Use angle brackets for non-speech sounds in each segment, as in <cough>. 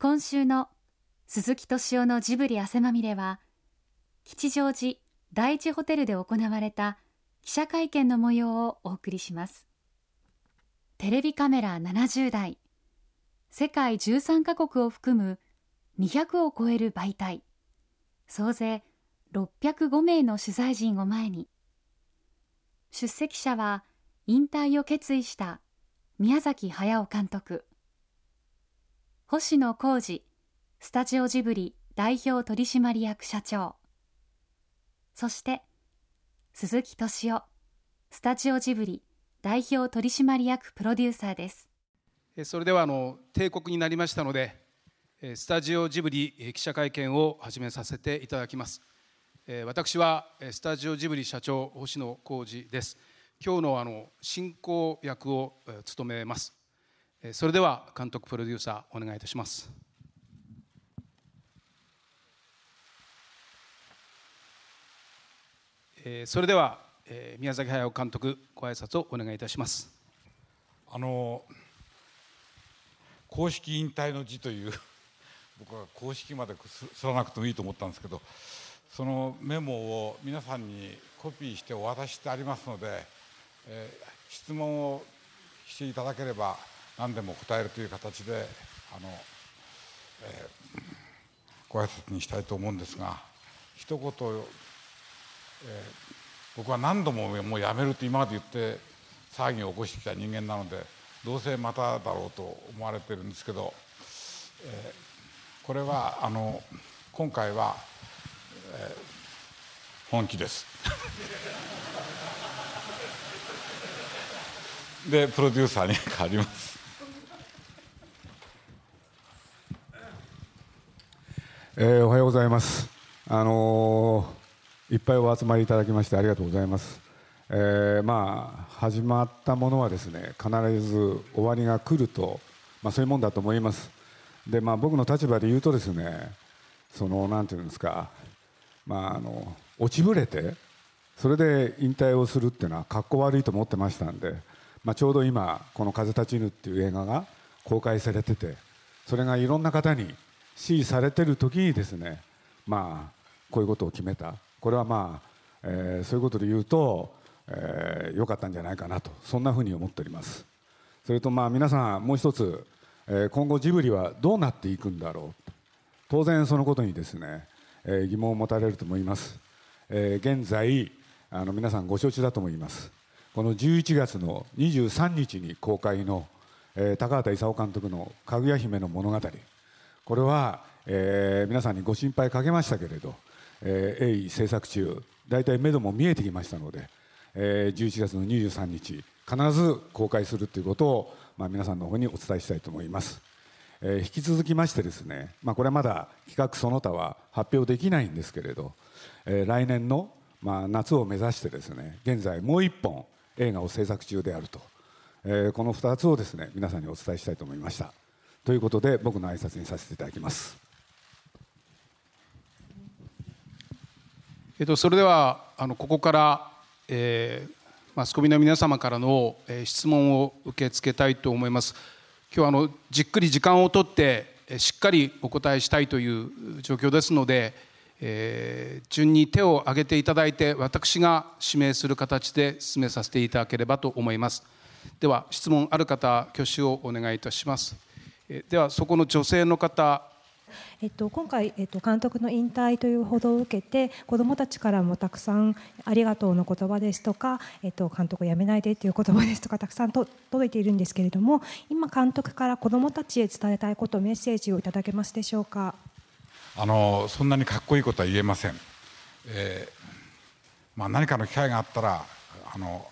今週の鈴木敏夫のジブリ汗まみれは吉祥寺第一ホテルで行われた記者会見の模様をお送りします。テレビカメラ70台世界13カ国を含む200を超える媒体総勢605名の取材陣を前に出席者は引退を決意した宮崎駿監督。星野浩二スタジオジブリ代表取締役社長。そして鈴木敏夫スタジオジブリ代表取締役プロデューサーです。それではあの帝国になりましたのでスタジオジブリ記者会見を始めさせていただきます。私はスタジオジブリ社長星野浩二です。今日のあの進行役を務めます。それでは監督プロデューサーお願いいたします。それでは宮崎駿監督ご挨拶をお願いいたします。あの公式引退の辞という <laughs> 僕は公式まですらなくてもいいと思ったんですけどそのメモを皆さんにコピーしてお渡ししてありますので、えー、質問をしていただければ何でも答えるという形であの、えー、ご挨拶にしたいと思うんですが一言、えー、僕は何度ももうやめると今まで言って騒ぎを起こしてきた人間なのでどうせまただろうと思われてるんですけど、えー、これはあの今回は、えー、本気です。<laughs> でプロデューサーに変わります。えー、おはようございます。あのー、いっぱいお集まりいただきましてありがとうございます。えー、まあ始まったものはですね必ず終わりが来ると、まあ、そういうもんだと思います。でまあ僕の立場で言うとですねそのなんていうんですかまああの落ちぶれてそれで引退をするっていうのはかっこ悪いと思ってましたんで、まあ、ちょうど今この「風立ちぬ」っていう映画が公開されててそれがいろんな方に支持されてる時にですねまあこういうことを決めた。これはまあ、え、そういうことで言うと良、えー、かったんじゃないかなと。そんなふうに思っております。それとまあ皆さんもう一つ、え、今後ジブリはどうなっていくんだろう。当然そのことにですね、え、疑問を持たれると思います、え、現在あの皆さんご承知だと思います。この11月の23日に公開の、え、高畑勲監督の「かぐや姫の物語」これは、えー、皆さんにご心配かけましたけれど、えー、鋭意制作中大体目処も見えてきましたので、えー、11月の23日必ず公開するということを、まあ、皆さんの方にお伝えしたいと思います、えー、引き続きましてですね、まあ、これはまだ企画その他は発表できないんですけれど、えー、来年の、まあ、夏を目指してですね現在もう一本映画を制作中であると、えー、この2つをですね皆さんにお伝えしたいと思いました。ということで僕の挨拶にさせていただきます。えっと、それではあのここから、えー、マスコミの皆様からの、えー、質問を受け付けたいと思います。今日あのじっくり時間をとってしっかりお答えしたいという状況ですので、えー、順に手を挙げていただいて私が指名する形で進めさせていただければと思います。では質問ある方挙手をお願いいたします。ではそこの女性の方。えっと、今回、えっと、監督の引退という報道を受けて子どもたちからもたくさん「ありがとう」の言葉ですとか、えっと、監督を辞めないでという言葉ですとかたくさんと届いているんですけれども今監督から子どもたちへ伝えたいことメッセージをいただけますでしょうか？あのそんなにかっこいいことは言えません、えーまあ、何かの機会があったらあの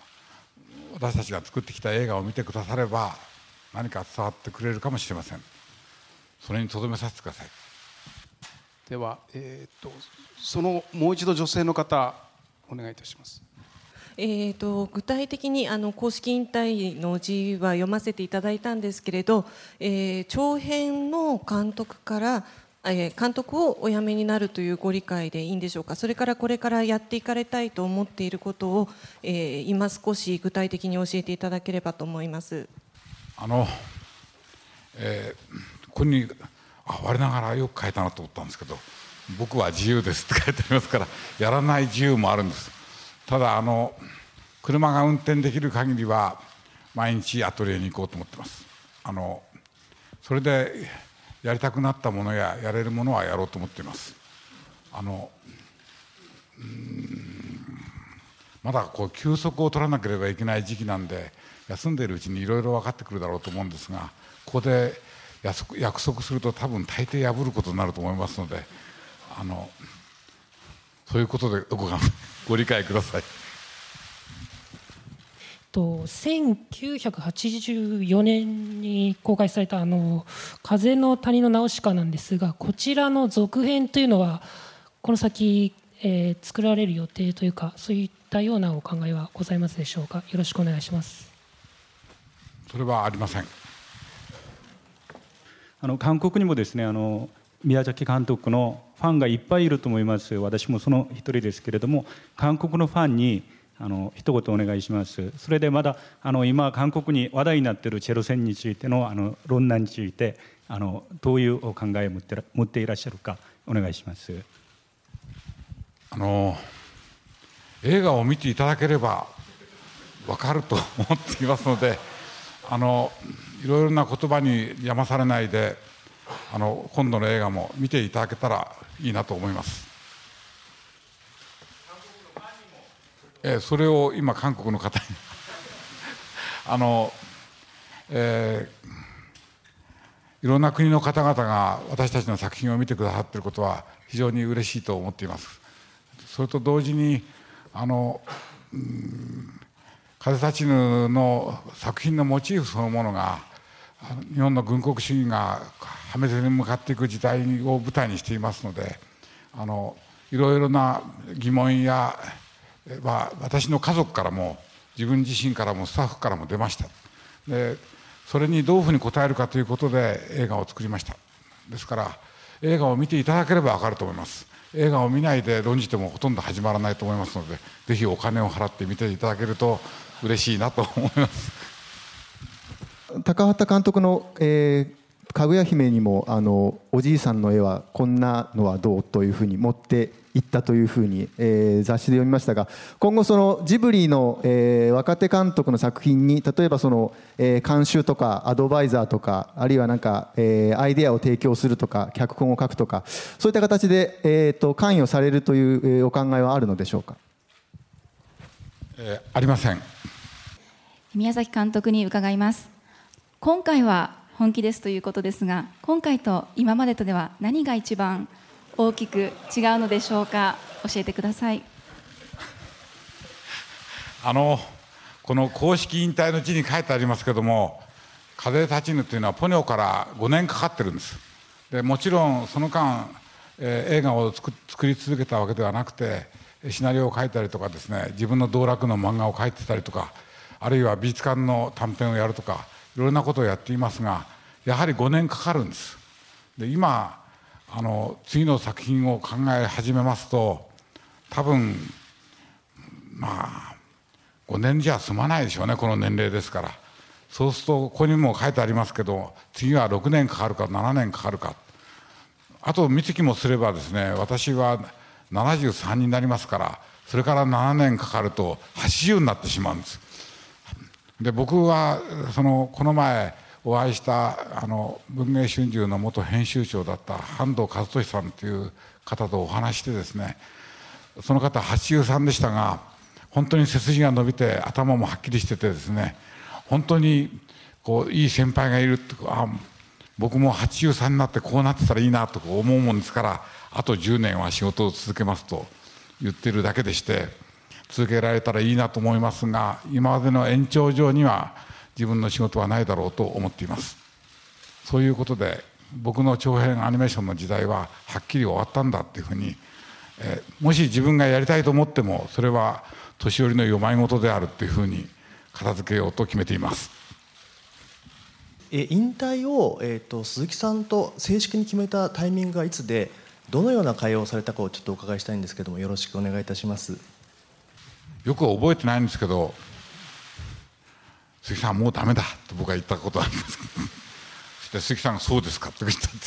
私たちが作ってきた映画を見てくだされば何か伝わってくれるかもしれません。それにとどめさせてください。では、えーと、そのもう一度女性の方お願いいたします。えーと、具体的にあの公式引退の字は読ませていただいたんですけれど、えー、長編の監督からえ監督をお辞めになるというご理解でいいんでしょうか。それからこれからやっていかれたいと思っていることを、えー、今少し具体的に教えていただければと思います。あの、えー、ここにあ我ながらよく書いたなと思ったんですけど僕は自由ですって書いてありますからやらない自由もあるんです。ただあの車が運転できる限りは毎日アトリエに行こうと思ってます。あのそれでやりたくなったものややれるものはやろうと思っています。あのまだこう休息を取らなければいけない時期なんで休んでいるうちにいろいろ分かってくるだろうと思うんですがここで約束すると多分大抵破ることになると思いますのであのそういうことでご <laughs> ご理解ください。と1984年に公開されたあの「風の谷のナウシカ」なんですがこちらの続編というのはこの先、えー、作られる予定というかそういったようなお考えはございますでしょうか？よろしくお願いしますそれはありません。あの韓国にもですねあの宮崎監督のファンがいっぱいいると思います。私もその一人ですけれども韓国のファンにあの一言お願いします。それでまだあの今韓国に話題になっているチェロ戦についてのあの論難についてあのどういうお考えを持って持っていらっしゃるかお願いします。あの映画を見ていただければ分かると思っていますのであのいろいろな言葉に邪魔されないであの今度の映画も見ていただけたらいいなと思います。えそれを今韓国の方に <laughs> あの、えー、いろんな国の方々が私たちの作品を見てくださっていることは非常に嬉しいと思っていますそれと同時にあの、うん、風立ちぬの作品のモチーフそのものが日本の軍国主義が破滅に向かっていく時代を舞台にしていますのであのいろいろな疑問やは私の家族からも自分自身からもスタッフからも出ました。でそれにどういうふうに応えるかということで映画を作りました。ですから映画を見ていただければ分かると思います。映画を見ないで論じてもほとんど始まらないと思いますのでぜひお金を払って見ていただけると嬉しいなと思います。高畑監督の、えー、かぐや姫にもあのおじいさんの絵はこんなのはどうというふうに持っていったというふうに、えー、雑誌で読みましたが今後そのジブリの、えー、若手監督の作品に例えばその、えー、監修とかアドバイザーとかあるいはなんか、えー、アイデアを提供するとか脚本を書くとかそういった形で、えーと、関与されるという、えー、お考えはあるのでしょうか、えー、ありません。宮崎監督に伺います。今回は本気ですということですが今回と今までとでは何が一番大きく違うのでしょうか教えてください。<laughs> あのこの公式引退の字に書いてありますけども「風立ちぬ」というのはポニョから5年かかってるんです。でもちろんその間、えー、映画を作り続けたわけではなくてシナリオを書いたりとかですね自分の道楽の漫画を書いてたりとかあるいは美術館の短編をやるとかいろんなことをやっていますがやはり5年かかるんです。で今あの次の作品を考え始めますと多分まあ5年じゃ済まないでしょうねこの年齢ですから。そうするとここにも書いてありますけど次は6年かかるか7年かかるか。あと見月もすればですね私は73になりますからそれから7年かかると80になってしまうんです。で僕はそのこの前お会いしたあの文藝春秋の元編集長だった半藤和俊さんという方とお話してですねその方83でしたが本当に背筋が伸びて頭もはっきりしててですね本当にこういい先輩がいるってあ僕も83になってこうなってたらいいなと思うもんですからあと10年は仕事を続けますと言ってるだけでして。続けられたらいいなと思いますが今までの延長上には自分の仕事はないだろうと思っていますそういうことで僕の長編アニメーションの時代ははっきり終わったんだっていうふうに、え、もし自分がやりたいと思ってもそれは年寄りの世まい事であるっていうふうに片付けようと決めていますえ引退を、えーと、鈴木さんと正式に決めたタイミングはいつでどのような会話をされたかをちょっとお伺いしたいんですけどもよろしくお願いいたします。よく覚えてないんですけど「鈴木さんもうダメだ」と僕は言ったことあります。そして鈴木さんが「そうですか」って言ったって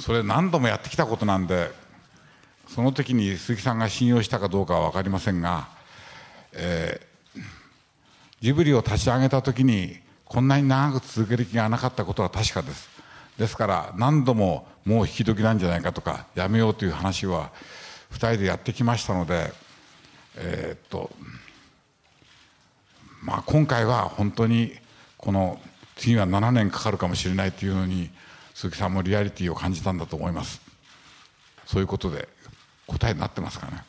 それ何度もやってきたことなんでその時に鈴木さんが信用したかどうかは分かりませんが、えー、ジブリを立ち上げた時にこんなに長く続ける気がなかったことは確かです。ですから何度ももう引き時なんじゃないかとかやめようという話は2人でやってきましたのでえー、っとまあ今回は本当にこの次は7年かかるかもしれないというのに鈴木さんもリアリティを感じたんだと思います。そういうことで答えになってますかね？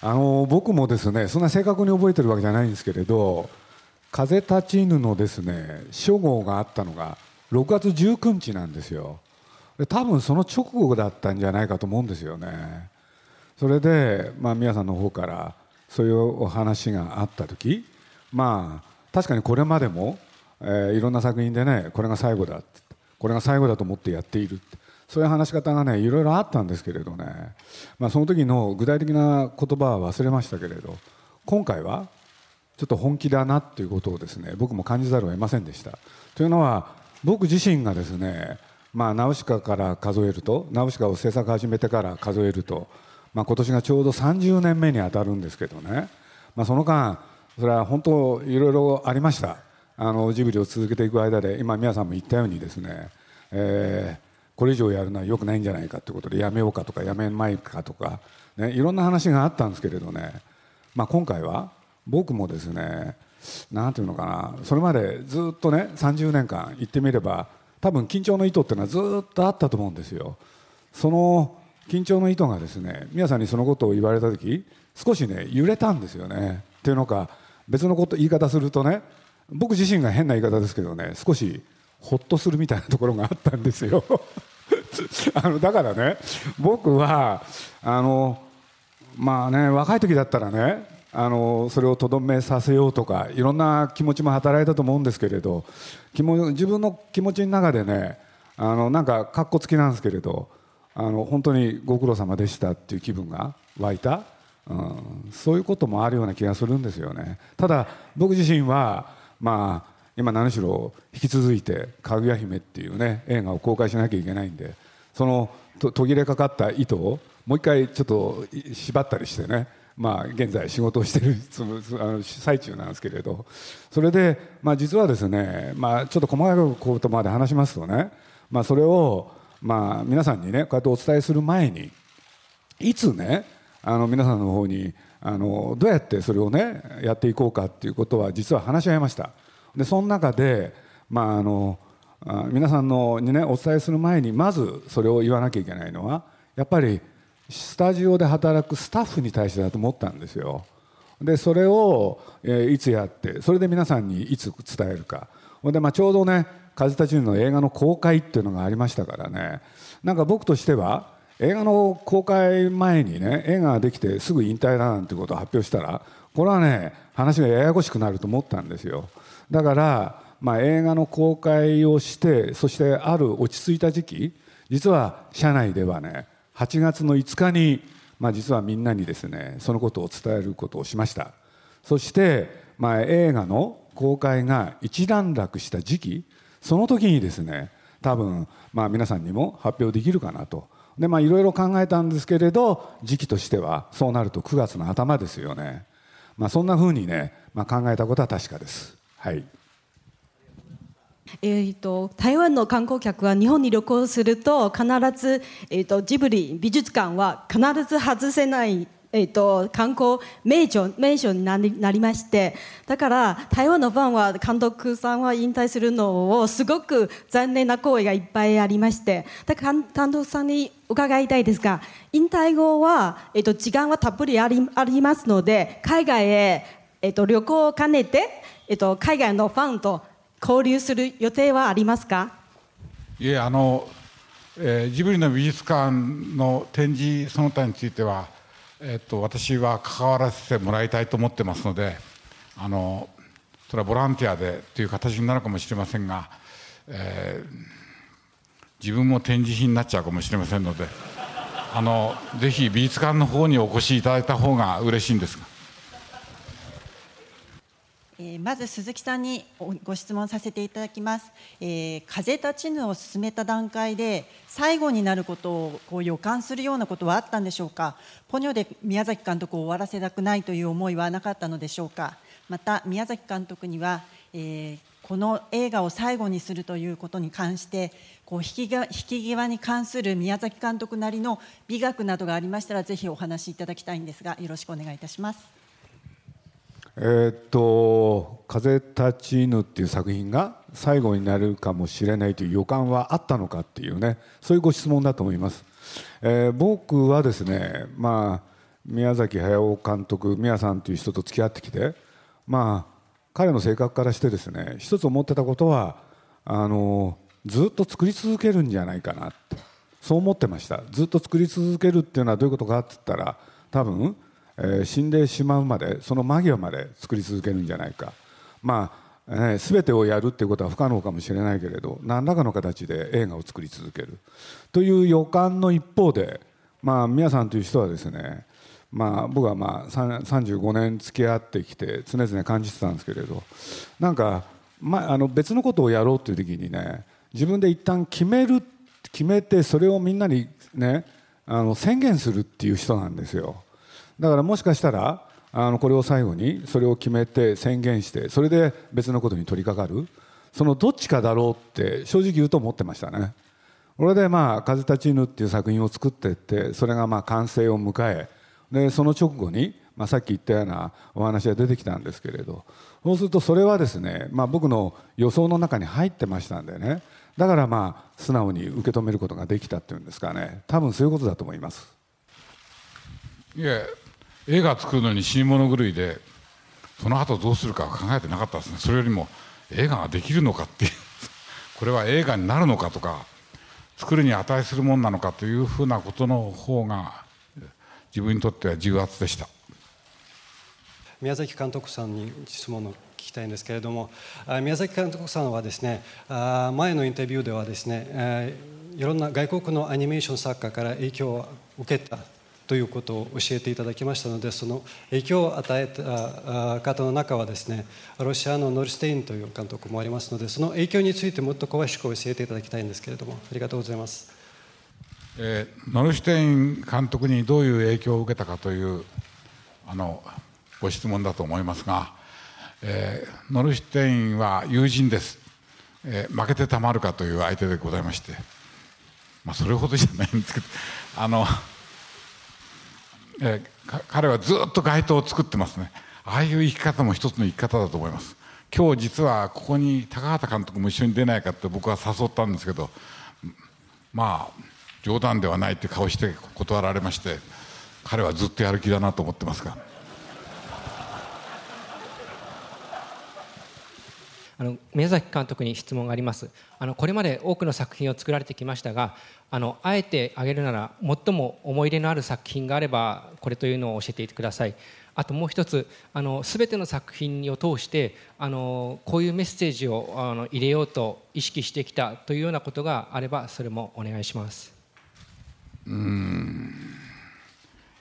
あの僕もですねそんな正確に覚えてるわけじゃないんですけれど「風立ちぬ」のですね初号があったのが6月19日なんですよ。多分その直後だったんじゃないかと思うんですよね。それで、まあ、宮さんの方からそういうお話があった時まあ確かにこれまでも、えー、いろんな作品でねこれが最後だこれが最後だと思ってやっているそういう話し方がねいろいろあったんですけれどね、まあ、その時の具体的な言葉は忘れましたけれど今回はちょっと本気だなっていうことをですね僕も感じざるを得ませんでした。というのは僕自身がですねまあ、ナウシカから数えるとナウシカを制作始めてから数えると、まあ、今年がちょうど30年目に当たるんですけどね、まあ、その間それは本当いろいろありました。あのジブリを続けていく間で今皆さんも言ったようにですね、えー、これ以上やるのはよくないんじゃないかということでやめようかとかやめまいかとか、ね、いろんな話があったんですけれどね、まあ、今回は僕もですねなんていうのかなそれまでずっとね30年間言ってみれば多分緊張の糸っていうのはずっとあったと思うんですよ。その緊張の糸がですね皆さんにそのことを言われた時少しね揺れたんですよね。っていうのか別のこと言い方するとね僕自身が変な言い方ですけどね少しほっとするみたいなところがあったんですよ。<laughs> あのだからね僕はあのまあね若い時だったらねあのそれをとどめさせようとかいろんな気持ちも働いたと思うんですけれど自分の気持ちの中でねあのなんかかっこつきなんですけれどあの本当にご苦労様でしたっていう気分が湧いた、うん、そういうこともあるような気がするんですよね。ただ僕自身はまあ今何しろ引き続いて「かぐや姫」っていうね映画を公開しなきゃいけないんでその途切れかかった糸をもう一回ちょっと縛ったりしてねまあ、現在仕事をしている最中なんですけれど。それで、まあ、実はですね、まあ、ちょっと細かいことまで話しますとね、まあ、それを、まあ、皆さんにねこうやってお伝えする前にいつねあの皆さんの方にあのどうやってそれをねやっていこうかっていうことは実は話し合いました。でその中で、まあ、あの皆さんのにねお伝えする前にまずそれを言わなきゃいけないのはやっぱりスタジオで働くスタッフに対してだと思ったんですよ。でそれを、え、いつやってそれで皆さんにいつ伝えるか。で、まあ、ちょうどね「風立ちぬ」の映画の公開っていうのがありましたからね。なんか僕としては映画の公開前にね映画ができてすぐ引退だなんてことを発表したらこれはね話がややこしくなると思ったんですよ。だから、まあ、映画の公開をしてそしてある落ち着いた時期実は社内ではね8月の5日に、まあ、実はみんなにですねそのことを伝えることをしました。そして、まあ、映画の公開が一段落した時期その時にですね多分、まあ、皆さんにも発表できるかなと。でまあいろいろ考えたんですけれど時期としてはそうなると9月の頭ですよね、まあ、そんなふうにね、まあ、考えたことは確かです。はい。えーと、台湾の観光客は日本に旅行すると必ず、えーと、ジブリ美術館は必ず外せないえーと、観光名所名所になりましてだから台湾のファンは監督さんは引退するのをすごく残念な声がいっぱいありましてだから監督さんに伺いたいですが引退後は、えー、と時間はたっぷりありありますので海外へ、えー、と旅行を兼ねて、えー、と海外のファンと交流する予定はありますか？いえあの、えー、ジブリの美術館の展示その他については、えー、っと私は関わらせてもらいたいと思ってますのであのそれはボランティアでという形になるかもしれませんが、えー、自分も展示品になっちゃうかもしれませんのであのぜひ美術館の方にお越しいただいた方が嬉しいんですが。えー、まず鈴木さんにご質問させていただきます、えー、風立ちぬを進めた段階で最後になることをこう予感するようなことはあったんでしょうか？ポニョで宮崎監督を終わらせたくないという思いはなかったのでしょうか？また宮崎監督には、えー、この映画を最後にするということに関してこう引きが引き際に関する宮崎監督なりの美学などがありましたらぜひお話しいただきたいんですがよろしくお願いいたします。えー、っと「風立ちぬ」っていう作品が最後になるかもしれないという予感はあったのかっていうねそういうご質問だと思います、えー、僕はですねまあ宮崎駿監督宮さんという人と付き合ってきてまあ彼の性格からしてですね一つ思ってたことはあのずっと作り続けるんじゃないかなってそう思ってました。ずっと作り続けるっていうのはどういうことかって言ったら多分え、死んでしまうまでその間際まで作り続けるんじゃないかまあ、えー、全てをやるっていうことは不可能かもしれないけれど何らかの形で映画を作り続けるという予感の一方でまあ宮さんという人はですねまあ、僕はまあ35年付き合ってきて常々感じてたんですけれどなんか、まあ、あの別のことをやろうという時にね自分で一旦決める決めてそれをみんなにねあの宣言するっていう人なんですよ。だからもしかしたらあのこれを最後にそれを決めて宣言してそれで別のことに取り掛かるそのどっちかだろうって正直言うと思ってましたね。これでまあ「風立ちぬ」っていう作品を作っていってそれがまあ完成を迎えでその直後に、まあ、さっき言ったようなお話が出てきたんですけれどそうするとそれはですね、まあ、僕の予想の中に入ってましたんでねだからまあ素直に受け止めることができたっていうんですかね多分そういうことだと思います。いえ映画作るのに死に物狂いでその後どうするか考えてなかったですね。それよりも映画ができるのかっていう。これは映画になるのかとか作るに値するもんなのかというふうなことの方が自分にとっては重圧でした。宮崎監督さんに質問を聞きたいんですけれども宮崎監督さんはですね前のインタビューではですねいろんな外国のアニメーション作家から影響を受けたということを教えていただきましたのでその影響を与えた方の中はですねロシアのノルステインという監督もありますのでその影響についてもっと詳しく教えていただきたいんですけれどもありがとうございます、えー、ノルステイン監督にどういう影響を受けたかというあのご質問だと思いますが、えー、ノルステインは友人です、えー、負けてたまるかという相手でございまして、まあ、それほどじゃないんですけどあのえー、彼はずっと街灯を作ってますねああいう生き方も一つの生き方だと思います今日実はここに高畑監督も一緒に出ないかって僕は誘ったんですけどまあ冗談ではないって顔して断られまして彼はずっとやる気だなと思ってますが。あの宮崎監督に質問があります。あのこれまで多くの作品を作られてきましたがあのあえて挙げるなら最も思い入れのある作品があればこれというのを教えていてください。あともう一つあの全ての作品を通してあのこういうメッセージをあの入れようと意識してきたというようなことがあればそれもお願いします。うん。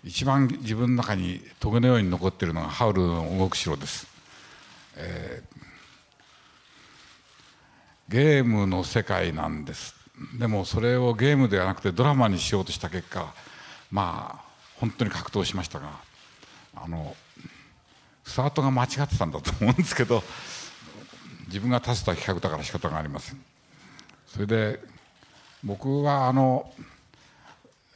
一番自分の中にトゲのように残っているのがハウルの動く城です、えーゲームの世界なんです。でもそれをゲームではなくてドラマにしようとした結果まあ本当に格闘しましたがあのスタートが間違ってたんだと思うんですけど自分が立てた企画だから仕方がありません。それで僕はあの、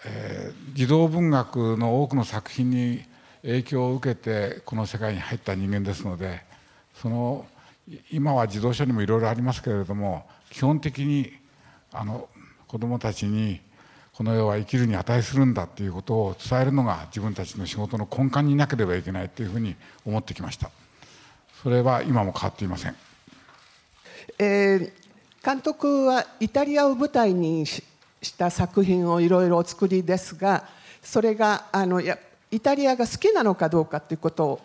えー、児童文学の多くの作品に影響を受けてこの世界に入った人間ですのでその今は自動車にもいろいろありますけれども基本的にあの子どもたちにこの世は生きるに値するんだということを伝えるのが自分たちの仕事の根幹になければいけないというふうに思ってきました。それは今も変わっていません、えー、監督はイタリアを舞台にした作品をいろいろお作りですがそれがあのやイタリアが好きなのかどうかということを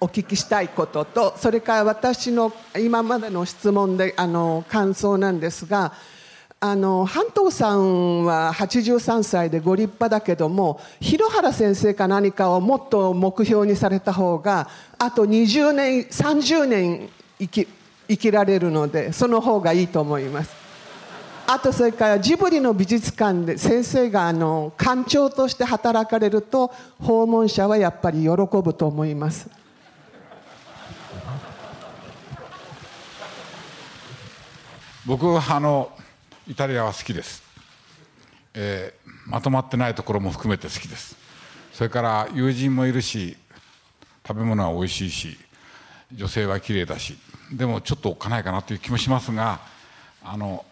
お聞きしたいこととそれから私の今までの質問であの感想なんですがあの半藤さんは83歳でご立派だけども広原先生か何かをもっと目標にされた方があと20年30年生き生きられるのでその方がいいと思います。あとそれからジブリの美術館で先生があの館長として働かれると訪問者はやっぱり喜ぶと思います。僕はあのイタリアは好きです、えー、まとまってないところも含めて好きです。それから友人もいるし食べ物は美味しいし女性は綺麗だしでもちょっとおっかないかなという気もしますがあの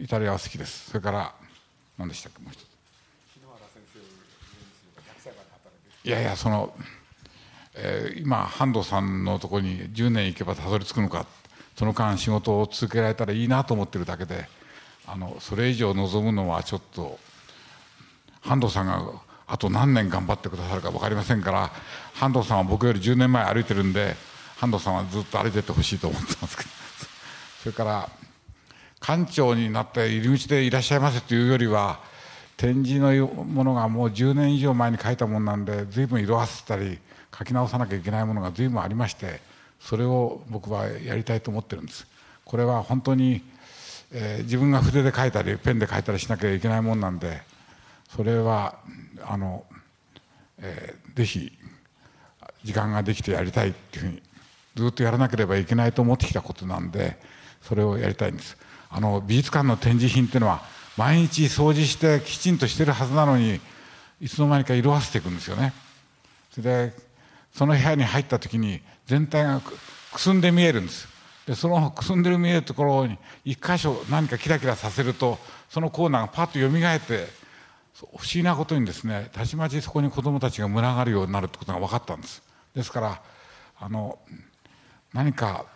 イタリアは好きです。それから何でしたっけもう一つ。いやいやその、えー、今半藤さんのところに10年行けばたどり着くのかその間仕事を続けられたらいいなと思ってるだけであのそれ以上望むのはちょっと半藤さんがあと何年頑張ってくださるか分かりませんから半藤さんは僕より10年前歩いてるんで半藤さんはずっと歩いてってほしいと思ってますけど。<laughs> それから館長になって入り口でいらっしゃいませというよりは展示のものがもう10年以上前に書いたものなんで随分色あせたり書き直さなきゃいけないものが随分ありましてそれを僕はやりたいと思ってるんです。これは本当に、えー、自分が筆で書いたりペンで書いたりしなきゃいけないもんなんでそれはあの、えー、ぜひ時間ができてやりたいっていうふうにずっとやらなければいけないと思ってきたことなんでそれをやりたいんです。あの美術館の展示品っていうのは毎日掃除してきちんとしてるはずなのにいつの間にか色あせていくんですよね。それでその部屋に入った時に全体がくすんで見えるんです。でそのくすんでる見えるところに一箇所何かキラキラさせるとそのコーナーがパッとよみがえって不思議なことにですねたちまちそこに子どもたちが群がるようになるってことが分かったんです。ですからあの何か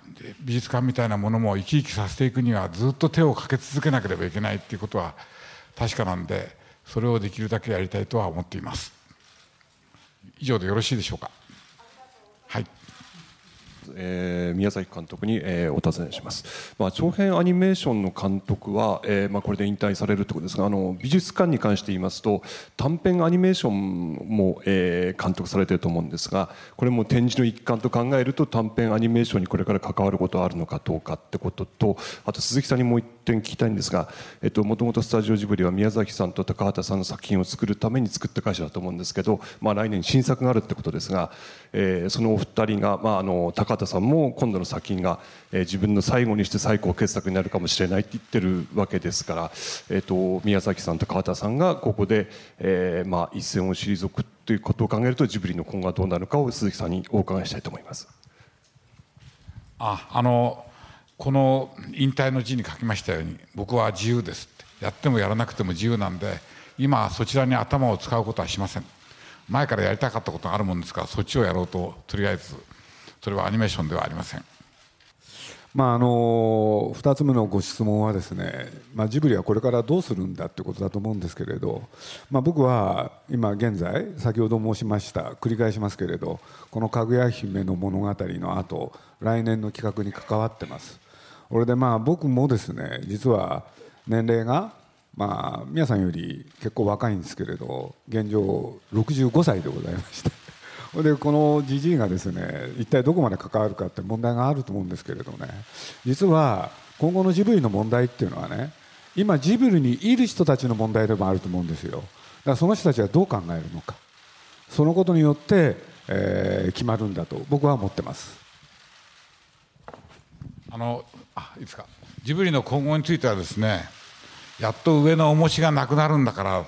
美術館みたいなものも生き生きさせていくにはずっと手をかけ続けなければいけないっていうことは確かなんでそれをできるだけやりたいとは思っています。以上でよろしいでしょうか。はい。えー、宮崎監督に、えー、お尋ねします、まあ、長編アニメーションの監督は、えーまあ、これで引退されるということですがあの美術館に関して言いますと短編アニメーションも、えー、監督されていると思うんですがこれも展示の一環と考えると短編アニメーションにこれから関わることはあるのかどうかってこととあと鈴木さんにもう一点聞きたいんですがもともとスタジオジブリは宮崎さんと高畑さんの作品を作るために作った会社だと思うんですけど、まあ、来年新作があるってことですが、えー、そのお二人が、まあ、あの高畑さんも今度の作品が、えー、自分の最後にして最高傑作になるかもしれないって言ってるわけですから、えーと、宮崎さんと川田さんがここで、えーまあ、一線を退くということを考えるとジブリの今後はどうなるかを鈴木さんにお伺いしたいと思います。ああのこの引退の字に書きましたように僕は自由ですってやってもやらなくても自由なんで今そちらに頭を使うことはしません前からやりたかったことがあるもんですからそっちをやろうととりあえずそれはアニメーションではありません。まあ、あの2つ目のご質問はですね、まあ、ジブリはこれからどうするんだということだと思うんですけれど、まあ、僕は今現在先ほど申しました繰り返しますけれどこの「かぐや姫の物語」の後来年の企画に関わってますこれでまあ僕もですね実は年齢がまあ皆さんより結構若いんですけれど現状65歳でございましてでこのじじいがですね一体どこまで関わるかって問題があると思うんですけれどもね。実は今後のジブリの問題っていうのはね今ジブリにいる人たちの問題でもあると思うんですよ。だからその人たちはどう考えるのか。そのことによって、えー、決まるんだと僕は思ってます。あのあいいですか。ジブリの今後についてはですねやっと上の重しがなくなるんだから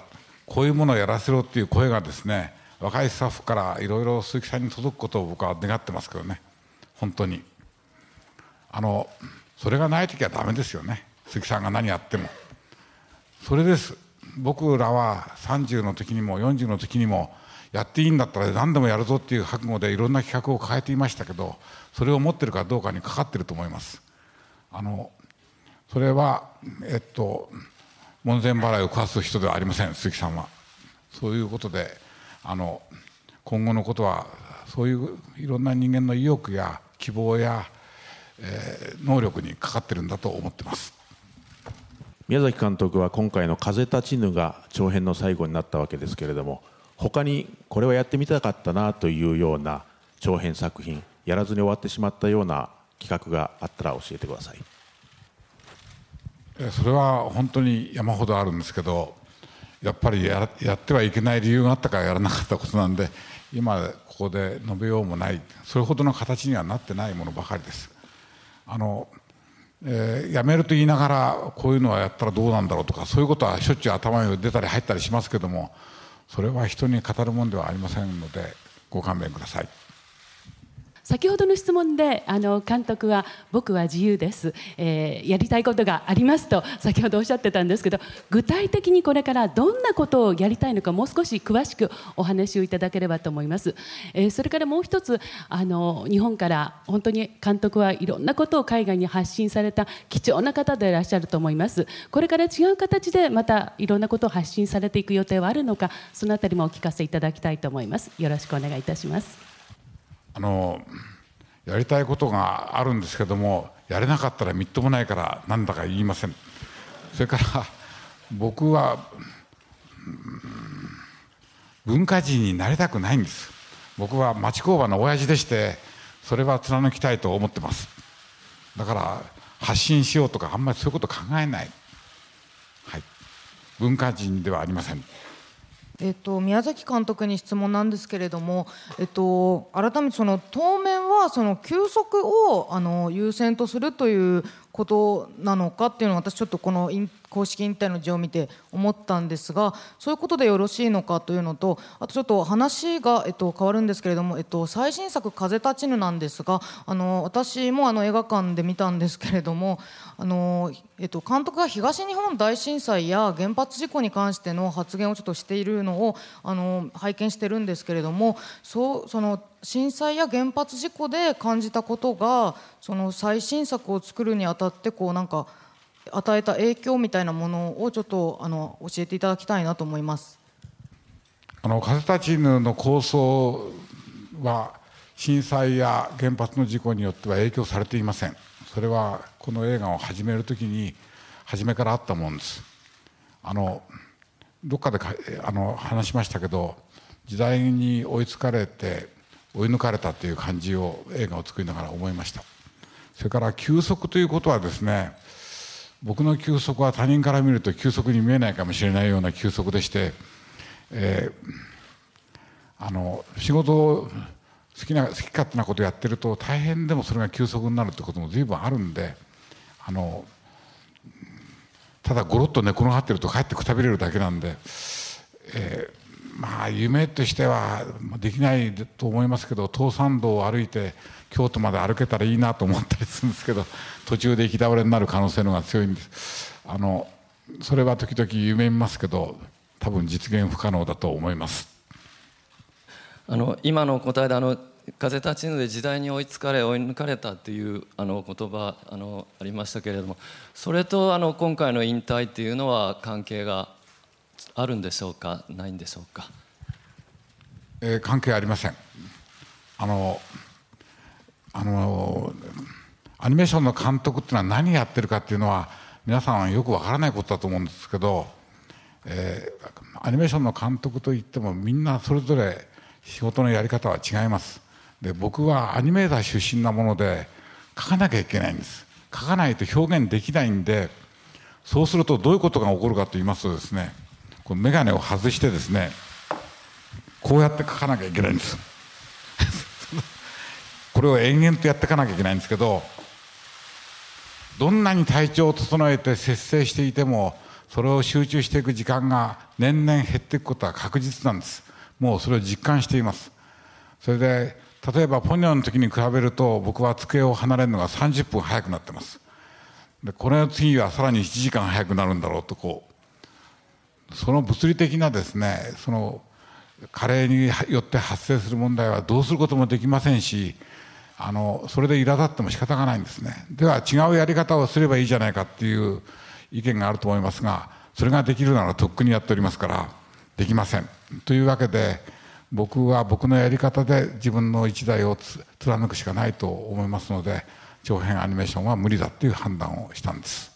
こういうものをやらせろっていう声がですね若いスタッフからいろいろ鈴木さんに届くことを僕は願ってますけどね。本当に。あのそれがない時はダメですよね。鈴木さんが何やっても。それです。僕らは30の時にも40の時にもやっていいんだったら何でもやるぞっていう覚悟でいろんな企画を抱えていましたけどそれを持ってるかどうかにかかってると思います。あのそれはえっと門前払いを食わす人ではありません鈴木さんは。そういうことであの今後のことはそういういろんな人間の意欲や希望や、えー、能力にかかってるんだと思ってます。宮崎監督は今回の「風立ちぬ」が長編の最後になったわけですけれども他にこれはやってみたかったなというような長編作品やらずに終わってしまったような企画があったら教えてください。それは本当に山ほどあるんですけどやっぱりややってはいけない理由があったからやらなかったことなんで今ここで述べようもないそれほどの形にはなってないものばかりです。あのえー、やめると言いながらこういうのはやったらどうなんだろうとかそういうことはしょっちゅう頭に出たり入ったりしますけどもそれは人に語るものではありませんのでご勘弁ください。先ほどの質問であの監督は僕は自由です、えー、やりたいことがありますと先ほどおっしゃってたんですけど具体的にこれからどんなことをやりたいのかもう少し詳しくお話をいただければと思います、えー、それからもう一つあの日本から本当に監督はいろんなことを海外に発信された貴重な方でいらっしゃると思います。これから違う形でまたいろんなことを発信されていく予定はあるのかそのあたりもお聞かせいただきたいと思います。よろしくお願いいたします。あのやりたいことがあるんですけどもやれなかったらみっともないからなんだか言いません。それから僕は文化人になりたくないんです。僕は町工場の親父でしてそれは貫きたいと思ってます。だから発信しようとかあんまりそういうこと考えない、はい、文化人ではありません。えっと、宮崎監督に質問なんですけれども、えっと、改めてその当面はその休息をあの優先とするということなのかっていうのは私ちょっとこの公式引退の字を見て思ったんですがそういうことでよろしいのかというのとあとちょっと話が、えっと、変わるんですけれども、えっと、最新作「風立ちぬ」なんですがあの私もあの映画館で見たんですけれどもあの、えっと、監督が東日本大震災や原発事故に関しての発言をちょっとしているのをあの拝見してるんですけれどもそうその震災や原発事故で感じたことがその最新作を作るにあたってこうなんか与えた影響みたいなものをちょっとあの教えていただきたいなと思います。あの風立ちぬの構想は震災や原発の事故によっては影響されていません。それはこの映画を始めるときに初めからあったもんです。あのどっかでかあの話しましたけど時代に追いつかれて追い抜かれたという感じを映画を作りながら思いました。それから休息ということはですね僕の休息は他人から見ると休息に見えないかもしれないような休息でして、えー、あの仕事を好きな好き勝手なことをやってると大変でもそれが休息になるってことも随分あるんであのただごろっと寝転がってると帰ってくたびれるだけなんで、えー、まあ夢としてはできないと思いますけど東山道を歩いて京都まで歩けたらいいなと思ったりするんですけど <laughs> 途中で行き倒れになる可能性の方が強いんです。あのそれは時々夢見ますけど多分実現不可能だと思います。あの今の答えであの風立ちぬで時代に追いつかれ追い抜かれたっていうあの言葉あのありましたけれどもそれとあの今回の引退っていうのは関係があるんでしょうか？ないんでしょうか、えー、関係ありません。あのあのアニメーションの監督っていうのは何やってるかっていうのは皆さんはよくわからないことだと思うんですけど、えー、アニメーションの監督といってもみんなそれぞれ仕事のやり方は違います。で僕はアニメーター出身なもので書かなきゃいけないんです。書かないと表現できないんでそうするとどういうことが起こるかと言いますとですねこの眼鏡を外してですねこうやって書かなきゃいけないんです。<laughs> これを延々とやっていかなきゃいけないんですけどどんなに体調を整えて節制していてもそれを集中していく時間が年々減っていくことは確実なんです。もうそれを実感しています。それで例えばポニョの時に比べると僕は机を離れるのが30分早くなってます。でこれの次はさらに1時間早くなるんだろうとこうその物理的なですねその加齢によって発生する問題はどうすることもできませんしあのそれで苛立っても仕方がないんですね。では違うやり方をすればいいじゃないかっていう意見があると思いますがそれができるならとっくにやっておりますからできません。というわけで僕は僕のやり方で自分の一代を貫くしかないと思いますので長編アニメーションは無理だっていう判断をしたんです。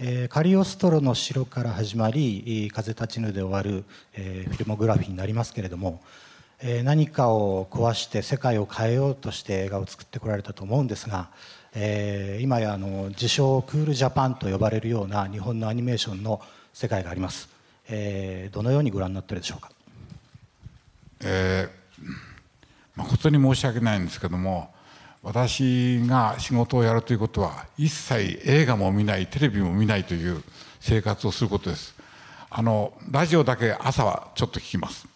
えー、カリオストロの城から始まり風立ちぬで終わる、えー、フィルモグラフィーになりますけれども、えー、何かを壊して世界を変えようとして映画を作ってこられたと思うんですが、えー、今やあの自称クールジャパンと呼ばれるような日本のアニメーションの世界があります、えー、どのようにご覧になってるでしょうか、えー、誠に申し訳ないんですけども私が仕事をやるということは一切映画も見ないテレビも見ないという生活をすることです。あのラジオだけ朝はちょっと聞きます。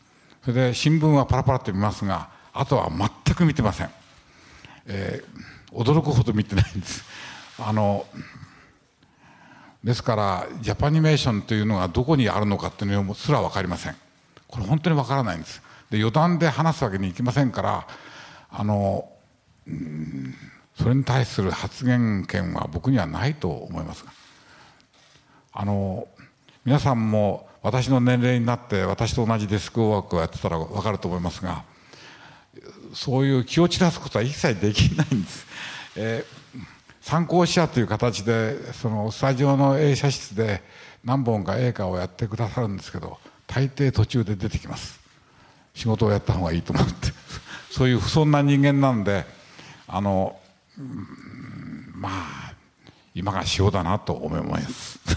それで新聞はパラパラと見ますがあとは全く見てません、えー、驚くほど見てないんです。あのですからジャパニメーションというのがどこにあるのかというのすら分かりません。これ本当に分からないんです。で余談で話すわけにいきませんからあのそれに対する発言権は僕にはないと思いますがあの皆さんも私の年齢になって私と同じデスクワークをやってたら分かると思いますがそういう気を散らすことは一切できないんです、えー、参考者という形でそのスタジオの映写室で何本か映画をやってくださるんですけど大抵途中で出てきます。仕事をやった方がいいと思って。そういう不遜な人間なんであの、まあ今が潮だなと思います <laughs>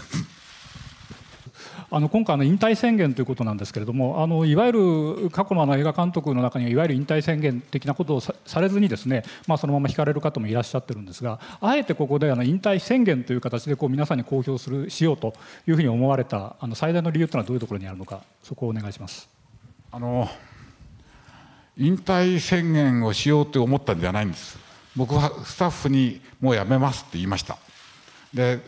あの今回の引退宣言ということなんですけれどもあのいわゆる過去のあの映画監督の中にはいわゆる引退宣言的なことをされずにですね、まあ、そのまま引かれる方もいらっしゃってるんですがあえてここであの引退宣言という形でこう皆さんに公表するしようというふうに思われたあの最大の理由というのはどういうところにあるのかそこをお願いします。あの引退宣言をしようと思ったんじゃないんです。僕はスタッフにもうやめますって言いました。で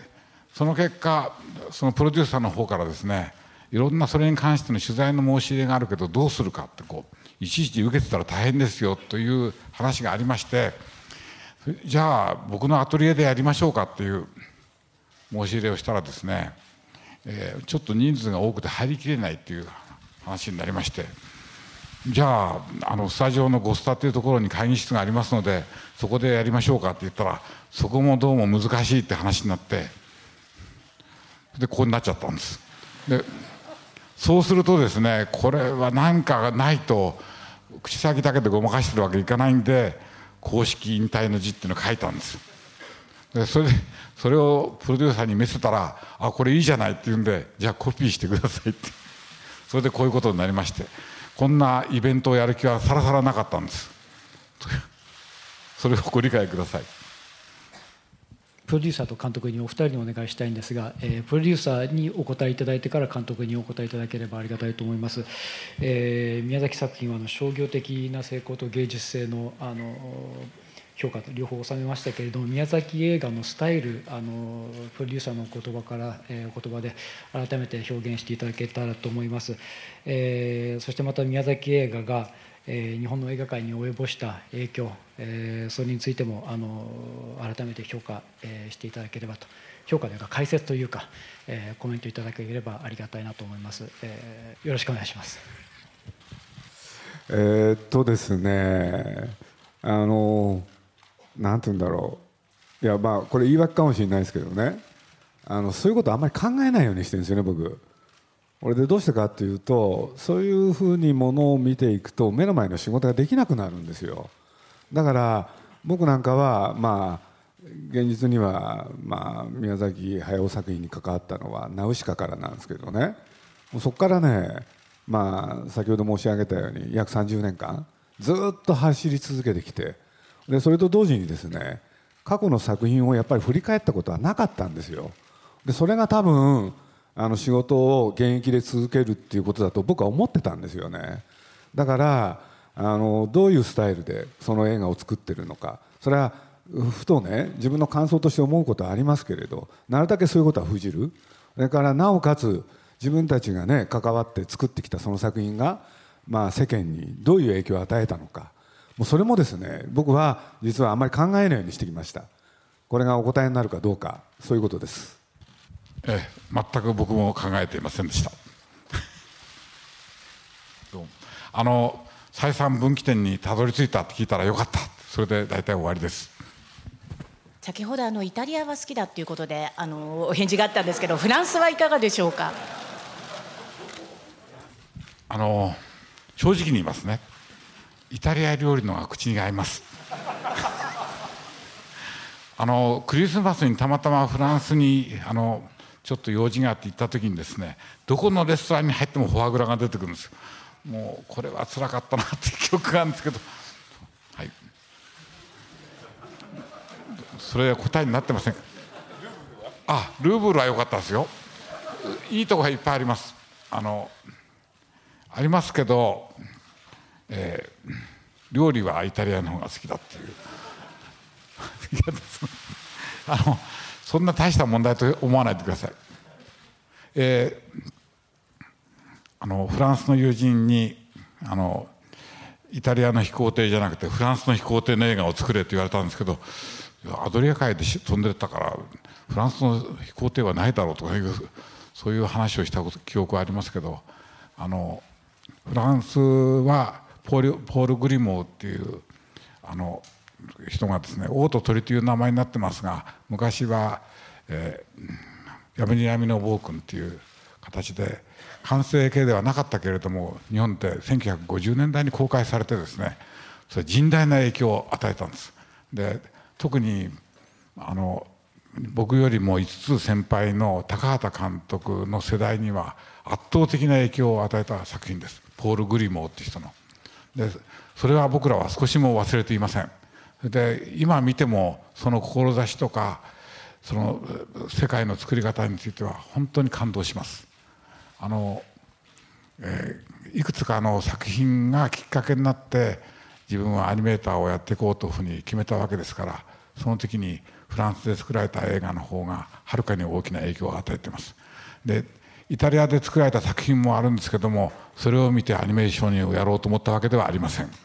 その結果そのプロデューサーの方からですねいろんなそれに関しての取材の申し入れがあるけどどうするかってこういちいち受けてたら大変ですよという話がありましてじゃあ僕のアトリエでやりましょうかっていう申し入れをしたらですね、えー、ちょっと人数が多くて入りきれないっていう話になりましてじゃああのスタジオのゴスタっていうところに会議室がありますのでそこでやりましょうかって言ったらそこもどうも難しいって話になってでここになっちゃったんです。でそうするとですねこれは何かがないと口先だけでごまかしてるわけいかないんで公式引退の字っていうのを書いたんです。でそれでそれをプロデューサーに見せたら「あこれいいじゃない」って言うんで「じゃあコピーしてください」って。それでこういうことになりまして。こんなイベントをやる気はさらさらなかったんです。それをご理解ください。プロデューサーと監督にお二人にお願いしたいんですが、えー、プロデューサーにお答えいただいてから監督にお答えいただければありがたいと思います、えー、宮崎作品はあの商業的な成功と芸術性のあの評価両方収めましたけれども宮崎映画のスタイルあのプロデューサーの言葉から、えー、言葉で改めて表現していただけたらと思います、えー、そしてまた宮崎映画が、えー、日本の映画界に及ぼした影響、えー、それについてもあの改めて評価、えー、していただければと評価というか解説というか、えー、コメントいただければありがたいなと思います、えー、よろしくお願いします。えー、っとですねあのなんて言うんだろう。いやまあこれ言い訳かもしれないですけどね。あのそういうことあんまり考えないようにしてるんですよね僕。俺でどうしてかっていうとそういうふうにものを見ていくと目の前の仕事ができなくなるんですよ。だから僕なんかはまあ現実にはまあ宮崎駿作品に関わったのはナウシカからなんですけどね。そこからねまあ先ほど申し上げたように約30年間ずっと走り続けてきてでそれと同時にですね過去の作品をやっぱり振り返ったことはなかったんですよ。でそれが多分あの仕事を現役で続けるっていうことだと僕は思ってたんですよね。だからあのどういうスタイルでその映画を作ってるのか。それはふとね自分の感想として思うことはありますけれどなるだけそういうことは封じる。それからなおかつ自分たちがね関わって作ってきたその作品が、まあ、世間にどういう影響を与えたのか。もうそれもですね僕は実はあんまり考えないようにしてきました。これがお答えになるかどうかそういうことです。ええ全く僕も考えていませんでした。あの再三分岐点にたどり着いたって聞いたらよかった。それで大体終わりです。先ほどあのイタリアは好きだっていうことであのお返事があったんですけどフランスはいかがでしょうか？あの正直に言いますねイタリア料理のが口に合います。<laughs> あのクリスマスにたまたまフランスにあのちょっと用事があって行った時にですねどこのレストランに入ってもフォアグラが出てくるんです。もうこれはつらかったなっていう記憶があるんですけど。はい。それは答えになってません。あルーブルは良かったですよ。いいとこがいっぱいあります。あのありますけど、えー、料理はイタリアの方が好きだっていう <laughs> あのそんな大した問題と思わないでください。えー、あのフランスの友人にあのイタリアの飛行艇じゃなくてフランスの飛行艇の映画を作れって言われたんですけどアドリア海で飛んでたからフランスの飛行艇はないだろうとかいうそういう話をした記憶はありますけどあのフランスはポール・グリモーっていうあの人がですね王と鳥という名前になってますが昔は、えー、闇に闇の暴君っていう形で完成形ではなかったけれども日本で1950年代に公開されてですねそれ甚大な影響を与えたんです。で特にあの僕よりも5つ先輩の高畑監督の世代には圧倒的な影響を与えた作品ですポール・グリモーって人のでそれは僕らは少しも忘れていません。で今見てもその志とかその世界の作り方については本当に感動します。あの、えー、いくつかの作品がきっかけになって自分はアニメーターをやっていこうというふうに決めたわけですからその時にフランスで作られた映画の方がはるかに大きな影響を与えてます。でイタリアで作られた作品もあるんですけどもそれを見てアニメーションをやろうと思ったわけではありません。<laughs>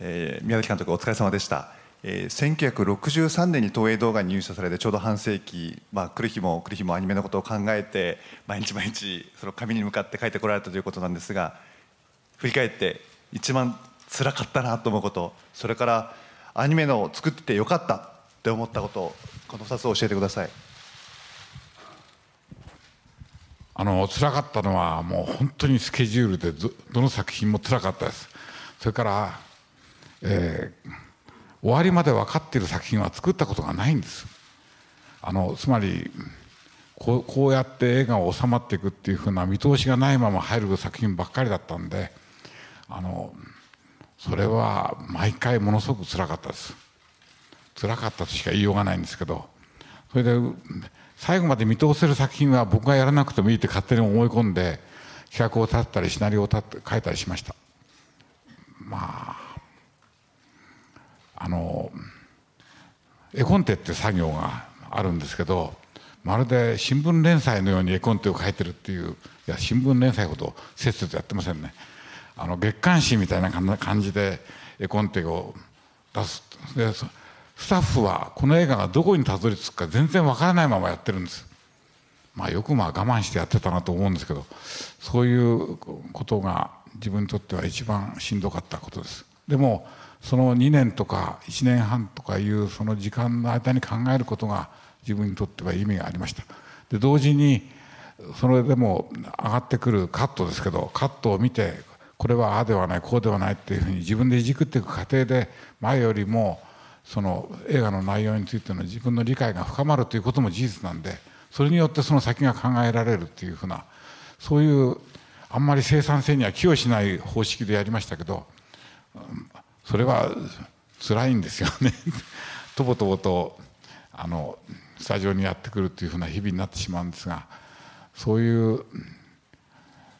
えー、宮崎監督お疲れ様でした、えー、1963年に東映動画に入社されてちょうど半世紀、まあ、来る日も来る日もアニメのことを考えて毎日毎日その紙に向かって書いてこられたということなんですが振り返って一番辛かったなと思うことそれからアニメの作っててよかったって思ったことこの2つを教えてください。あの辛かったのはもう本当にスケジュールでどの作品も辛かったです。それからえー、終わりまで分かっている作品は作ったことがないんです。あのつまりこうこうやって映画が収まっていくっていうふうな見通しがないまま入る作品ばっかりだったんであのそれは毎回ものすごくつらかったです。つらかったとしか言いようがないんですけどそれで最後まで見通せる作品は僕がやらなくてもいいって勝手に思い込んで企画を立てたりシナリオを立って書いたりしました。まああの絵コンテって作業があるんですけどまるで新聞連載のように絵コンテを書いてるっていういや新聞連載ほどせっせとやってませんね。あの月刊誌みたいな感じで絵コンテを出すでスタッフはこの映画がどこにたどり着くか全然わからないままやってるんです。まあよくまあ我慢してやってたなと思うんですけどそういうことが自分にとっては一番しんどかったことです。でもその2年とか1年半とかいうその時間の間に考えることが自分にとっては意味がありました。で同時にそれでも上がってくるカットですけどカットを見てこれはああではないこうではないっていうふうに自分でいじくっていく過程で前よりもその映画の内容についての自分の理解が深まるということも事実なんでそれによってその先が考えられるっていうふうなそういうあんまり生産性には寄与しない方式でやりましたけどそれは辛いんですよね。<laughs> とぼとぼとあのスタジオにやってくるっていうふうな日々になってしまうんですがそういう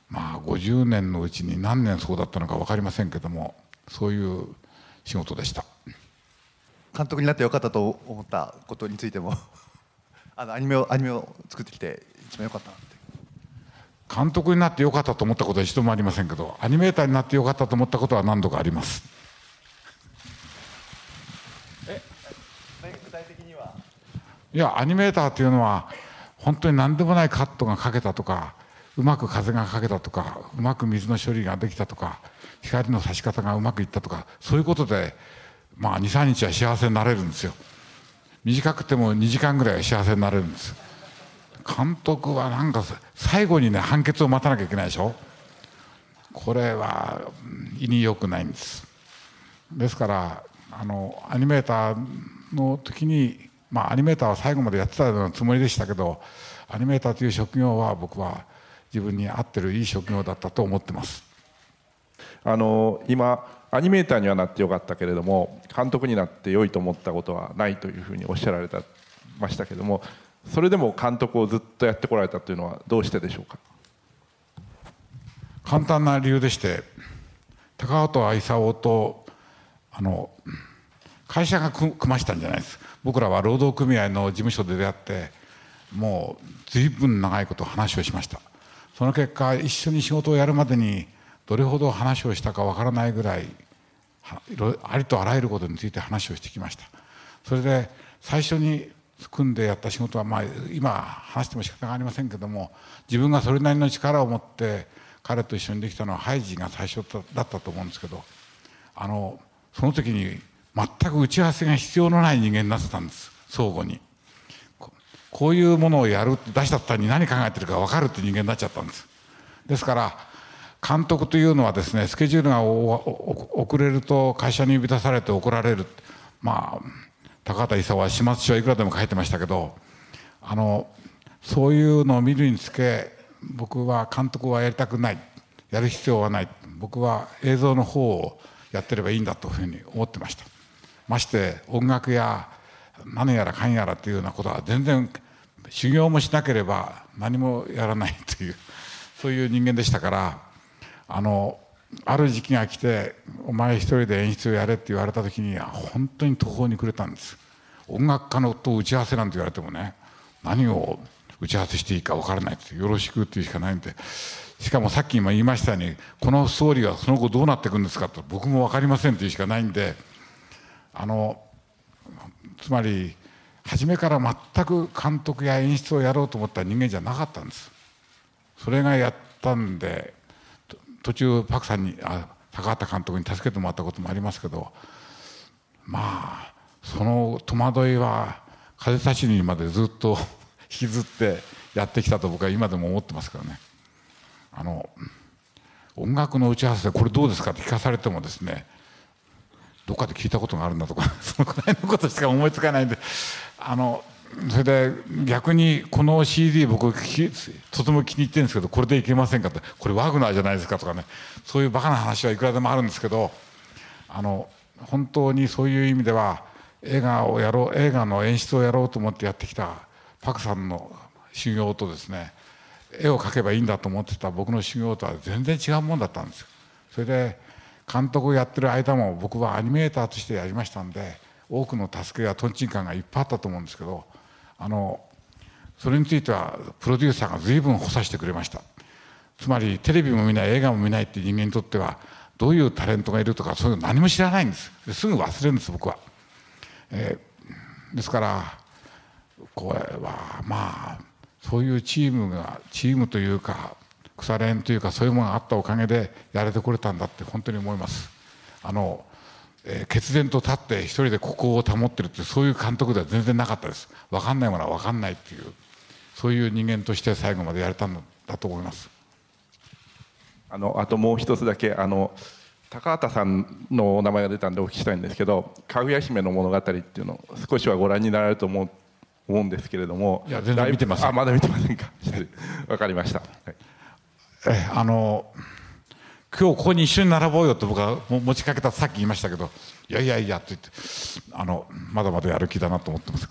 まあ50年のうちに何年そうだったのか分かりませんけどもそういう仕事でした。監督になってよかったと思ったことについても <laughs> あのアニメをアニメを作ってきて一番よかったなって。監督になってよかったと思ったことは一度もありませんけどアニメーターになってよかったと思ったことは何度かあります。いやアニメーターっていうのは本当に何でもないカットが描けたとかうまく風がかけたとかうまく水の処理ができたとか光の差し方がうまくいったとかそういうことでまあ23日は幸せになれるんですよ。短くても2時間ぐらいは幸せになれるんです監督はなんか最後にね判決を待たなきゃいけないでしょ？これは胃に良くないんです。ですからあのアニメーターの時にまあアニメーターは最後までやってたようなつもりでしたけどアニメーターという職業は僕は自分に合ってるいい職業だったと思ってます。あの今アニメーターにはなってよかったけれども監督になって良いと思ったことはないというふうにおっしゃられたましたけどもそれでも監督をずっとやってこられたというのはどうしてでしょうか？簡単な理由でして高畑勲とあの会社が組ましたんじゃないです。僕らは労働組合の事務所で出会ってもう随分長いこと話をしました。その結果一緒に仕事をやるまでにどれほど話をしたかわからないぐらいありとあらゆることについて話をしてきました。それで最初に組んでやった仕事は、まあ、今話しても仕方がありませんけども自分がそれなりの力を持って彼と一緒にできたのはハイジが最初だったと思うんですけどあのその時に全く打ち合わせが必要のない人間になってたんです相互に。こういうものをやるって出したったに何考えてるか分かるって人間になっちゃったんです。ですから監督というのはですねスケジュールが遅れると会社に呼び出されて怒られる。まあ高畑勲は始末書はいくらでも書いてましたけどあのそういうのを見るにつけ僕は監督はやりたくない。やる必要はない。僕は映像の方をやってればいいんだというふうに思ってました。まして音楽や何やらかんやらというようなことは全然修行もしなければ何もやらないというそういう人間でしたからあのある時期が来て「お前一人で演出をやれ」って言われた時に本当に途方に暮れたんです。音楽家のと打ち合わせなんて言われてもね何を打ち合わせしていいか分からないってよろしくっていうしかないんでしかもさっき今言いましたようにこのストーリーはその後どうなっていくんですかと僕も分かりませんっていうしかないんであのつまり初めから全く監督や演出をやろうと思った人間じゃなかったんです。それがやったんで途中パクさんにあ高畑監督に助けてもらったこともありますけどまあその戸惑いは風立ちにまでずっと <laughs> 引きずってやってきたと僕は今でも思ってますからね。あの音楽の打ち合わせでこれどうですかって聞かされてもですねどっかで聞いたことがあるんだとか <laughs> そのくらいのことしか思いつかないんであのそれで逆にこの CD 僕とても気に入ってるんですけどこれでいけませんかってこれワグナーじゃないですかとかねそういうバカな話はいくらでもあるんですけどあの本当にそういう意味では映画をやろう映画の演出をやろうと思ってやってきたパクさんの修行とですね絵を描けばいいんだと思ってた僕の修行とは全然違うもんだったんですよ。それで監督をやってる間も僕はアニメーターとしてやりましたんで多くの助けやとんちんかんがいっぱいあったと思うんですけどあのそれについてはプロデューサーが随分補佐してくれました。つまりテレビも見ない映画も見ないって人間にとってはどういうタレントがいるとかそういうの何も知らないんです。すぐ忘れるんです僕は、えー、ですからこれはまあそういうチームがチームというか腐れ縁というかそういうものがあったおかげでやれてこれたんだって本当に思います。あのえー、決然と立って一人でここを保ってるってそういう監督では全然なかったです。分かんないものは分かんないっていうそういう人間として最後までやれたんだと思います。あのあともう一つだけあの高畑さんのお名前が出たんでお聞きしたいんですけど「かぐや姫の物語」っていうのを少しはご覧になられると思う思うんですけれどもいや全然見てません。あまだ見てませんか？わかりました、はい、えあの今日ここに一緒に並ぼうよと僕は持ちかけたさっき言いましたけどいやいやいやって言ってあのまだまだやる気だなと思ってます。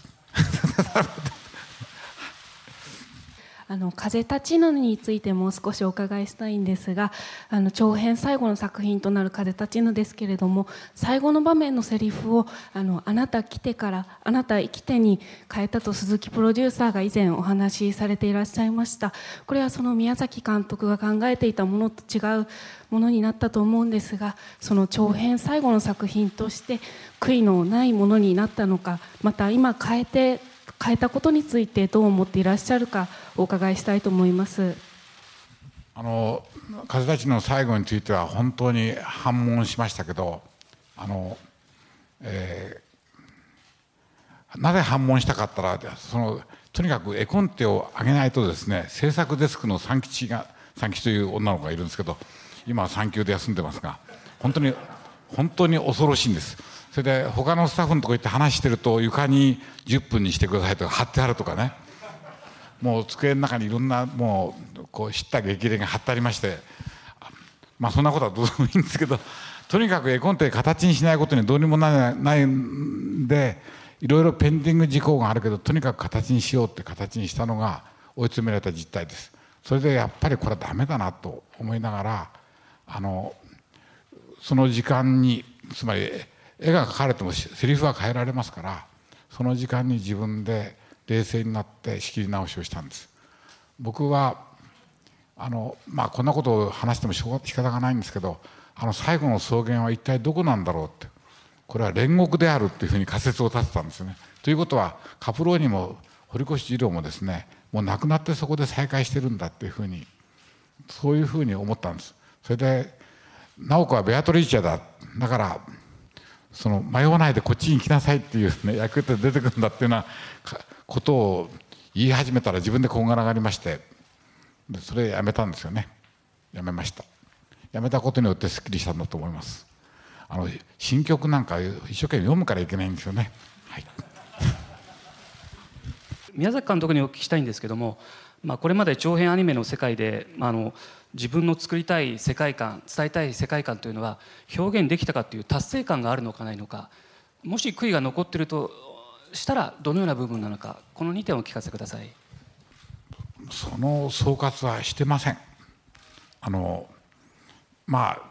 あの風立ちぬについてもう少しお伺いしたいんですがあの長編最後の作品となる「風立ちぬ」ですけれども最後の場面のセリフをあの「あなた来てからあなた生きて」に変えたと鈴木プロデューサーが以前お話しされていらっしゃいました。これはその宮崎監督が考えていたものと違うものになったと思うんですがその長編最後の作品として悔いのないものになったのかまた今変えて変えたことについてどう思っていらっしゃるかお伺いしたいと思います。あの風立ちの最後については本当に反問しましたけどあの、えー、なぜ反問したかったらそのとにかく絵コンテを上げないとですね制作デスクの三吉が三吉という女の子がいるんですけど今は産休で休んでますが本当に本当に恐ろしいんです。それで他のスタッフのとこ行って話してると床に10分にしてくださいとか貼ってあるとかね。もう机の中にいろんなもうこう知った激励が貼ってありまして。まあそんなことはどうでもいいんですけどとにかく絵コンテ形にしないことにどうにもならないんでいろいろペンディング事項があるけどとにかく形にしようって形にしたのが追い詰められた実態です。それでやっぱりこれはダメだなと思いながらあのその時間につまり絵が描かれてもセリフは変えられますからその時間に自分で冷静になって仕切り直しをしたんです僕はあのまあこんなことを話しても仕方がないんですけどあの最後の草原は一体どこなんだろうってこれは煉獄であるっていうふうに仮説を立てたんですね。ということはカプローニも堀越二郎もですねもう亡くなってそこで再会してるんだっていうふうにそういうふうに思ったんです。それで直子はベアトリーチェだだからその迷わないでこっちに来なさいっていう、ね、<laughs> 役って出てくるんだっていうようなことを言い始めたら自分でこんがらがりましてでそれやめたんですよね。やめました。やめたことによってすっきりしたんだと思います。あの新曲なんか一生懸命読むからいけないんですよね、はい、宮崎監督にお聞きしたいんですけども、まあ、これまで長編アニメの世界で、まあ、あの自分の作りたい世界観伝えたい世界観というのは表現できたかという達成感があるのかないのかもし悔いが残ってるとしたらどのような部分なのかこの2点をお聞かせください。その総括はしてません。あのまあ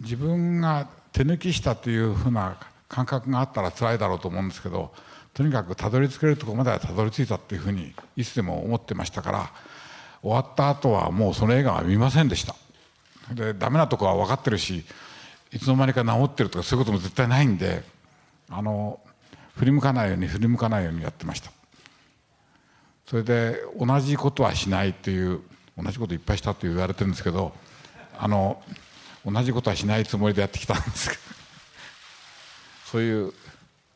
自分が手抜きしたというふうな感覚があったら辛いだろうと思うんですけどとにかくたどり着けるところまではたどり着いたっていうふうにいつでも思ってましたから終わった後はもうその映画は見ませんでした。でダメなとこは分かってるしいつの間にか治ってるとかそういうことも絶対ないんであの振り向かないように振り向かないようにやってました。それで同じことはしないっていう同じこといっぱいしたって言われてるんですけどあの同じことはしないつもりでやってきたんですけどそういう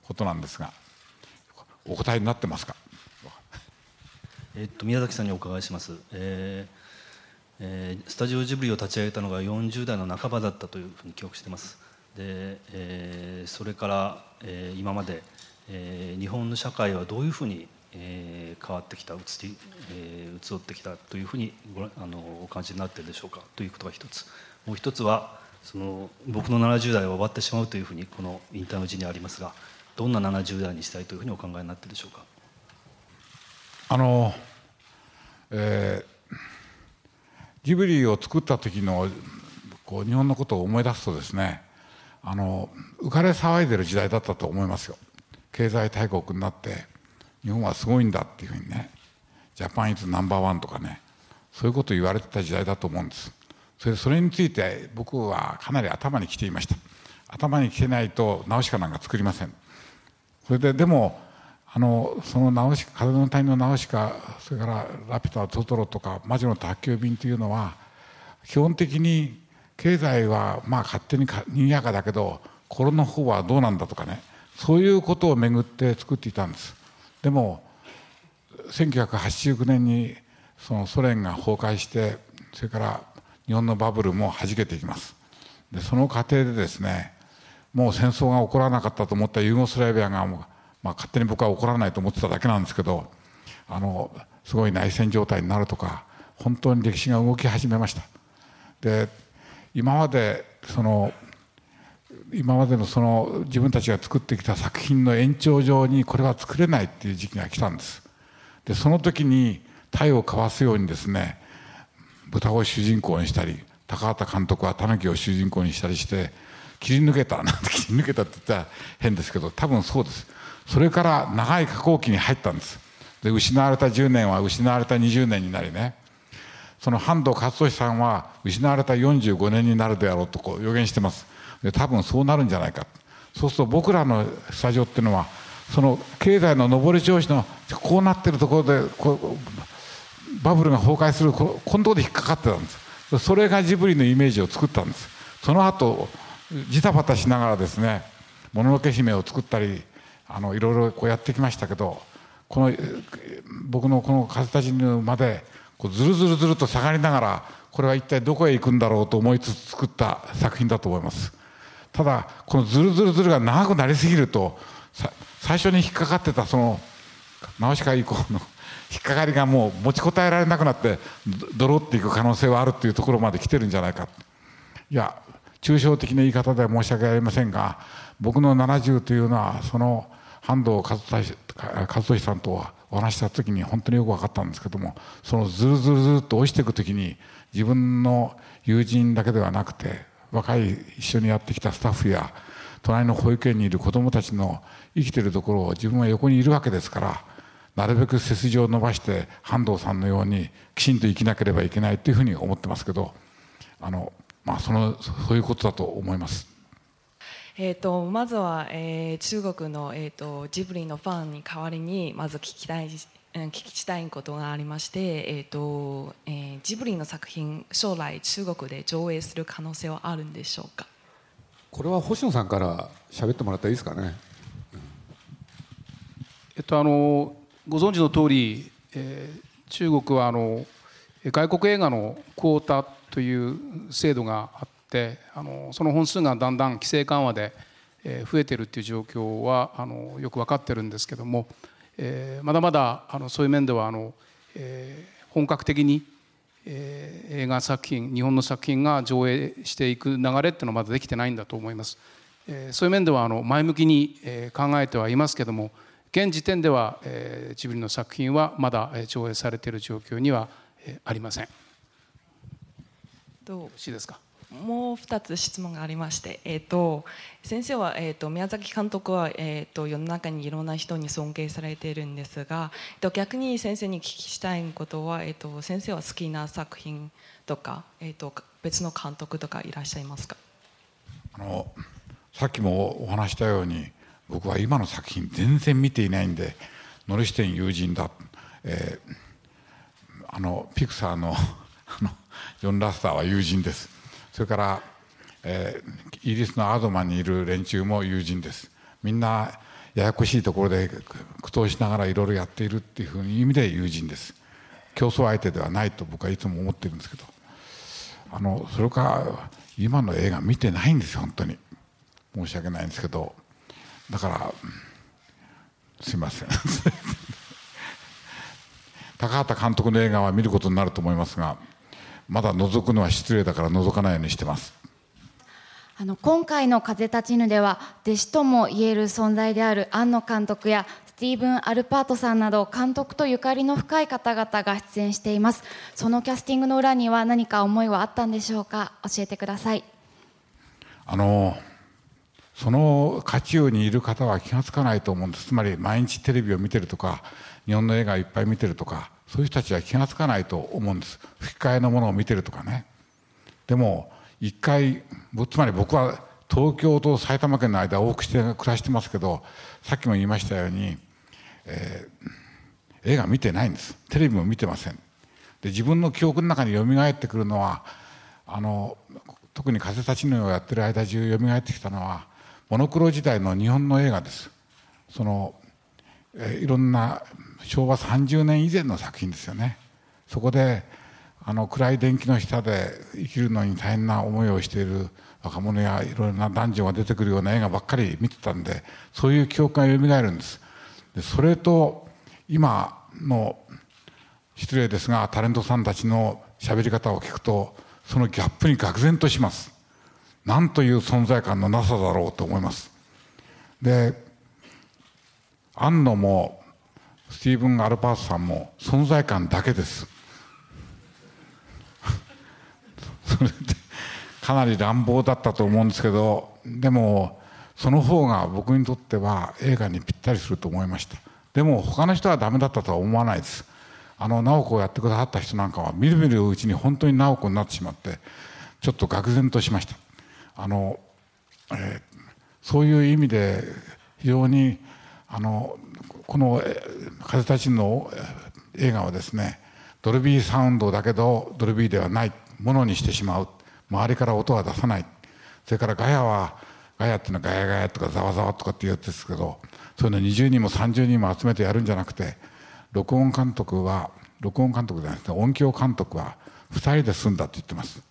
ことなんですが。お答えになってますか？えっと、宮崎さんにお伺いします、えーえー、スタジオジブリを立ち上げたのが40代の半ばだったというふうに記憶してます。で、えー、それから、えー、今まで、えー、日本の社会はどういうふうに、えー、変わってきた移り、えー、移ってきたというふうにごあのお感じになっているでしょうか？ということが一つ。もう一つはその僕の70代は終わってしまうというふうにこのインターの字にありますがどんな70代にしたいというふうにお考えになってるでしょうか？あの、えー、ジブリを作った時のこう日本のことを思い出すとですねあの浮かれ騒いでる時代だったと思いますよ。経済大国になって日本はすごいんだっていうふうにねジャパンイズナンバーワンとかねそういうことを言われてた時代だと思うんです。それそれについて僕はかなり頭にきていました。頭にきてないとナウシカなんか作りません。それででもあのそのナウシカ風の谷のナウシカそれからラピュタトトロとか魔女の宅急便というのは基本的に経済はまあ勝手ににぎやかだけど心の方はどうなんだとかねそういうことをめぐって作っていたんです。でも1989年にそのソ連が崩壊してそれから日本のバブルもはじけていきます。でその過程でですねもう戦争が起こらなかったと思ったユーゴスラビアが、まあ、勝手に僕は起こらないと思ってただけなんですけどあのすごい内戦状態になるとか本当に歴史が動き始めました。で今までその今までのその自分たちが作ってきた作品の延長上にこれは作れないっていう時期が来たんです。でその時に体を交わすようにですね豚を主人公にしたり高畑監督はタヌキを主人公にしたりして切り抜けたなんて切り抜けたって言ったら変ですけど多分そうです。それから長い下降期に入ったんです。で失われた10年は失われた20年になりね。その半藤勝利さんは失われた45年になるであろうとこう予言してます。で多分そうなるんじゃないか。そうすると僕らのスタジオっていうのはその経済の上り調子のこうなってるところでこうバブルが崩壊するこのところで引っかかってたんです。それがジブリのイメージを作ったんです。その後ジタバタしながらですねもののけ姫を作ったりあのいろいろこうやってきましたけどこの僕のこの「風立ちぬ」までこうずるずるずると下がりながらこれは一体どこへ行くんだろうと思いつつ作った作品だと思います。ただこのずるずるずるが長くなりすぎると最初に引っかかってたその直しか以降の引っかかりがもう持ちこたえられなくなってドロっていく可能性はあるっていうところまで来てるんじゃないか。いや抽象的な言い方では申し訳ありませんが僕の70というのはその半藤和俊さんとお話した時に本当によく分かったんですけどもそのずるずるずると落ちていく時に自分の友人だけではなくて若い一緒にやってきたスタッフや隣の保育園にいる子どもたちの生きてるところを自分は横にいるわけですからなるべく背筋を伸ばして半藤さんのようにきちんと生きなければいけないというふうに思ってますけどあの、まあ、そのそういうことだと思います。えーと、まずは、えー、中国の、えーと、ジブリのファンに代わりにまず聞きたい聞きたいことがありまして、えーとえー、ジブリの作品将来中国で上映する可能性はあるんでしょうか？これは星野さんから喋ってもらったらいいですかね？えっとあのご存知の通り、えー、中国はあの外国映画のクオータという制度があってあのその本数がだんだん規制緩和で、増えてるっていう状況はあのよく分かってるんですけども、えー、まだまだあのそういう面ではあの、えー、本格的に、えー、映画作品日本の作品が上映していく流れっていうのはまだできてないんだと思います。えー、そういう面ではあの前向きに、え、考えてはいますけども現時点では、えー、ジブリの作品はまだ上映されている状況には、え、ありません。どうしいですか？もう2つ質問がありまして、えーと、先生は、えーと、宮崎監督は、えーと、世の中にいろんな人に尊敬されているんですが、えー、と逆に先生に聞きしたいことは、えー、と先生は好きな作品とか、えー、と別の監督とかいらっしゃいますか？あのさっきもお話したように僕は今の作品全然見ていないんでノリシテン友人だ、えー、あのピクサーのあのジョン・ラスターは友人です。それから、えー、イギリスのアドマンにいる連中も友人です。みんなややこしいところで苦闘しながらいろいろやっているっていうふうに意味で友人です。競争相手ではないと僕はいつも思ってるんですけど。あのそれから今の映画見てないんですよ本当に。申し訳ないんですけど。だからすいません。<laughs> 高畑監督の映画は見ることになると思いますが。まだ覗くのは失礼だから覗かないようにしてます。あの今回の「風立ちぬ」では弟子ともいえる存在である庵野監督やスティーブン・アルパートさんなど監督とゆかりの深い方々が出演しています。そのキャスティングの裏には何か思いはあったんでしょうか？教えてください。あのその渦中にいる方は気が付かないと思うんです。つまり毎日テレビを見てるとか日本の映画をいっぱい見てるとかそういう人たちは気が付かないと思うんです。吹き替えのものを見てるとかね。でも一回つまり僕は東京と埼玉県の間往復して暮らしてますけどさっきも言いましたように、えー、映画見てないんです。テレビも見てません。で自分の記憶の中によみがえってくるのはあの特に「風立ちぬ」をやってる間中よみがえってきたのはモノクロ時代の日本の映画です。その、えー、いろんな昭和30年以前の作品ですよね。そこであの暗い電気の下で生きるのに大変な思いをしている若者やいろいろな男女が出てくるような映画ばっかり見てたんでそういう記憶がよみがえるんです。でそれと今の失礼ですがタレントさんたちの喋り方を聞くとそのギャップに愕然とします。何という存在感のなさだろうと思います。で安野もスティーブン・アルパースさんも存在感だけです。<laughs> それでかなり乱暴だったと思うんですけどでもその方が僕にとっては映画にぴったりすると思いました。でも他の人はダメだったとは思わないです。あの直子をやってくださった人なんかはみるみるうちに本当に直子になってしまってちょっと愕然としました。あの、えー、そういう意味で非常にあのこの「風立ちの映画はですねドルビーサウンドだけどドルビーではないものにしてしまう。周りから音は出さない。それからガヤはガヤっていうのはガヤガヤとかざわざわとかって言うんですけどそういうの20人も30人も集めてやるんじゃなくて録音監督は録音監督じゃなくて音響監督は2人で済んだって言ってます。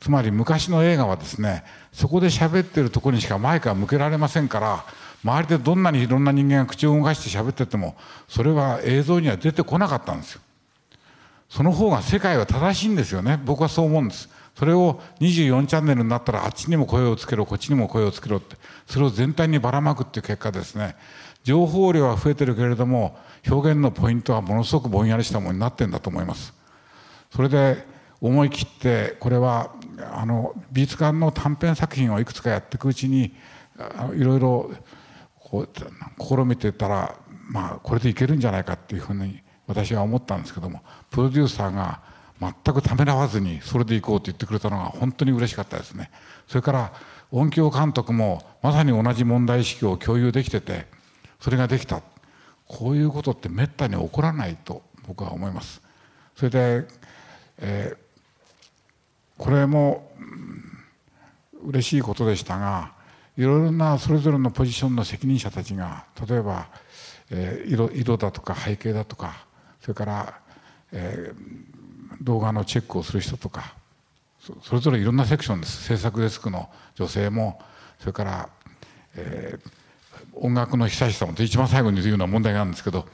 つまり昔の映画はですねそこで喋ってるところにしかマイクは向けられませんから周りでどんなにいろんな人間が口を動かして喋っててもそれは映像には出てこなかったんですよ。その方が世界は正しいんですよね。僕はそう思うんです。それを24チャンネルになったらあっちにも声をつけろこっちにも声をつけろってそれを全体にばらまくっていう結果ですね。情報量は増えてるけれども表現のポイントはものすごくぼんやりしたものになってんだと思います。それで思い切ってこれはあの美術館の短編作品をいくつかやっていくうちにいろいろこう試みてたらまあこれでいけるんじゃないかっていうふうに私は思ったんですけどもプロデューサーが全くためらわずにそれでいこうと言ってくれたのが本当に嬉しかったですね。それから音響監督もまさに同じ問題意識を共有できててそれができた。こういうことってめったに起こらないと僕は思います。それで、えー、これも、うん、嬉しいことでしたがいろいろなそれぞれのポジションの責任者たちが例えば、えー、色色だとか背景だとかそれから、えー、動画のチェックをする人とかそれぞれいろんなセクションです。制作デスクの女性もそれから、えー、音楽の久しさも一番最後に言うような問題があるんですけど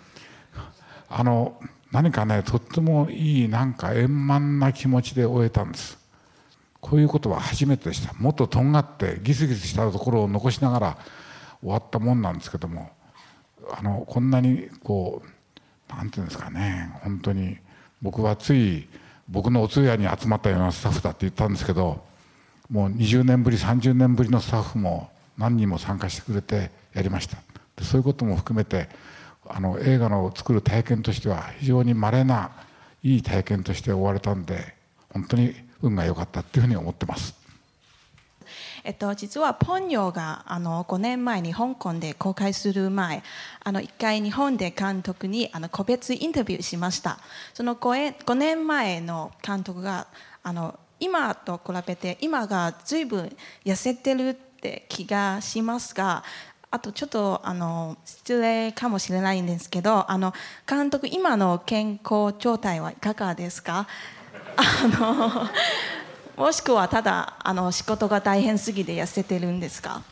あの何かねとってもいいなんか円満な気持ちで終えたんです。こういうことは初めてでした。もっととんがってギスギスしたところを残しながら終わったもんなんですけどもあのこんなにこう何て言うんですかね本当に僕はつい僕のお通夜に集まったようなスタッフだって言ったんですけどもう20年ぶり30年ぶりのスタッフも何人も参加してくれてやりました。でそういうことも含めてあの映画の作る体験としては非常に稀ないい体験として終われたんで本当に運が良かったっていうふうに思ってます。えっと、実はポンヨがあの5年前に香港で公開する前あの1回日本で監督にあの個別インタビューしましたその 5, 5年前の監督があの今と比べて今が随分痩せてるって気がしますがあとちょっとあの失礼かもしれないんですけどあの監督今の健康状態はいかがですか？あのもしくはただあの仕事が大変すぎて痩せてるんですか、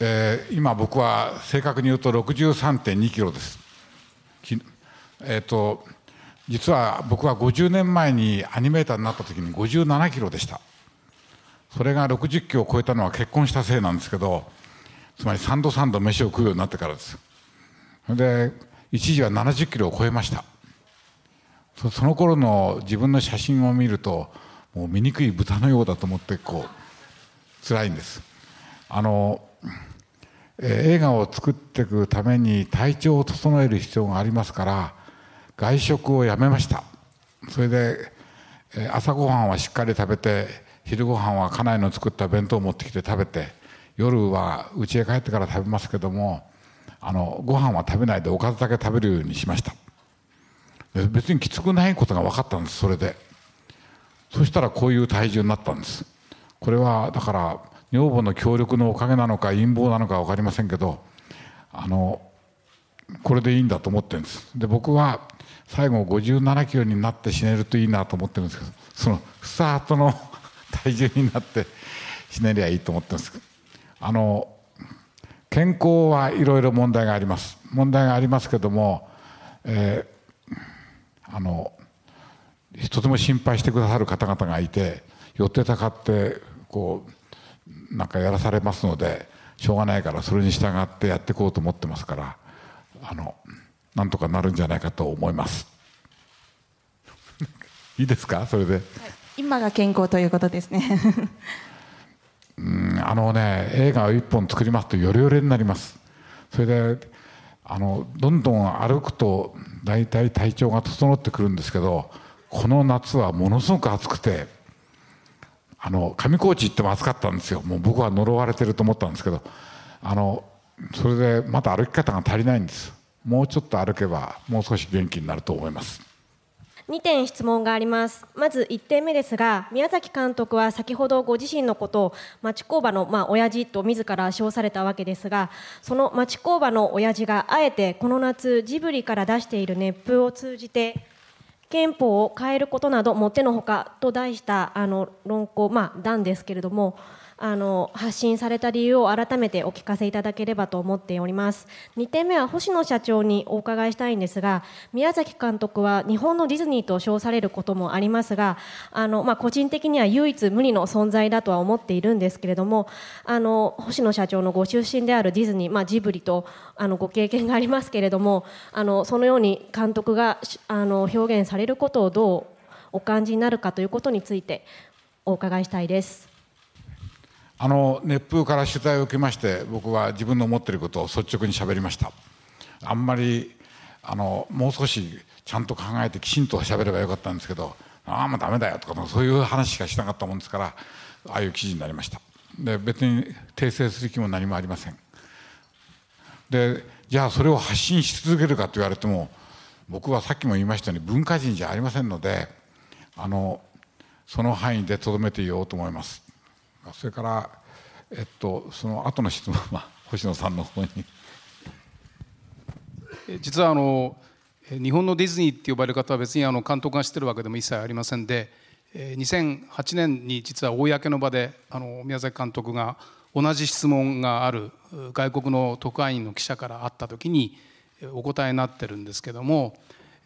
えー、今僕は正確に言うと63.2キロです。えーと、実は僕は50年前にアニメーターになった時に57キロでした。それが60キロを超えたのは結婚したせいなんですけどつまり3度3度飯を食うようになってからです。で一時は70キロを超えました。その頃の自分の写真を見るともう醜い豚のようだと思ってこう辛いんです。あの、え映画を作っていくために体調を整える必要がありますから外食をやめました。それで、え朝ごはんはしっかり食べて昼ごはんは家内の作った弁当を持ってきて食べて夜は家へ帰ってから食べますけどもあのご飯は食べないでおかずだけ食べるようにしました。別にきつくないことが分かったんですそれで。そしたらこういう体重になったんです。これはだから女房の協力のおかげなのか陰謀なのか分かりませんけどあのこれでいいんだと思ってるんです。で僕は最後57キロになって死ねるといいなと思ってるんですけどそのスタートの <laughs> 体重になって死ねりゃいいと思ってるんです。あの健康はいろいろ問題があります。問題がありますけども、えーあのとても心配してくださる方々がいて寄ってたかってこうなんかやらされますのでしょうがないからそれに従ってやっていこうと思ってますからあのなんとかなるんじゃないかと思います。<laughs> いいですか？それで、はい、今が健康ということですね。うんあのね映画を一本作りますとヨレヨレになります。それであのどんどん歩くと大体体調が整ってくるんですけどこの夏はものすごく暑くてあの上高地行っても暑かったんですよ。もう僕は呪われてると思ったんですけどあのそれでまた歩き方が足りないんです。もうちょっと歩けばもう少し元気になると思います。2点質問があります。まず1点目ですが宮崎監督は先ほどご自身のことを町工場のまあ親父と自ら称されたわけですがその町工場の親父があえてこの夏ジブリから出している熱風を通じて憲法を変えることなどもってのほかと題したあの論考、まあ、段ですけれどもあの発信された理由を改めてお聞かせいただければと思っております2点目は星野社長にお伺いしたいんですが宮崎監督は日本のディズニーと称されることもありますがあの、まあ、個人的には唯一無二の存在だとは思っているんですけれどもあの星野社長のご出身であるディズニー、まあ、ジブリとあのご経験がありますけれどもあのそのように監督があの表現されることをどうお感じになるかということについてお伺いしたいです。あの熱風から取材を受けまして僕は自分の思っていることを率直にしゃべりました。あんまりあのもう少しちゃんと考えてきちんとしゃべればよかったんですけどああもうダメだよとかそういう話しかしなかったもんですからああいう記事になりました。で別に訂正する気も何もありません。でじゃあそれを発信し続けるかと言われても僕はさっきも言いましたように文化人じゃありませんのであのその範囲でとどめていようと思います。それから、えっと、その後の質問は <laughs> 星野さんの方に。実はあの日本のディズニーって呼ばれる方は別にあの監督が知ってるわけでも一切ありませんで2008年に実は公の場であの宮崎監督が同じ質問がある外国の特派員の記者からあった時にお答えになってるんですけども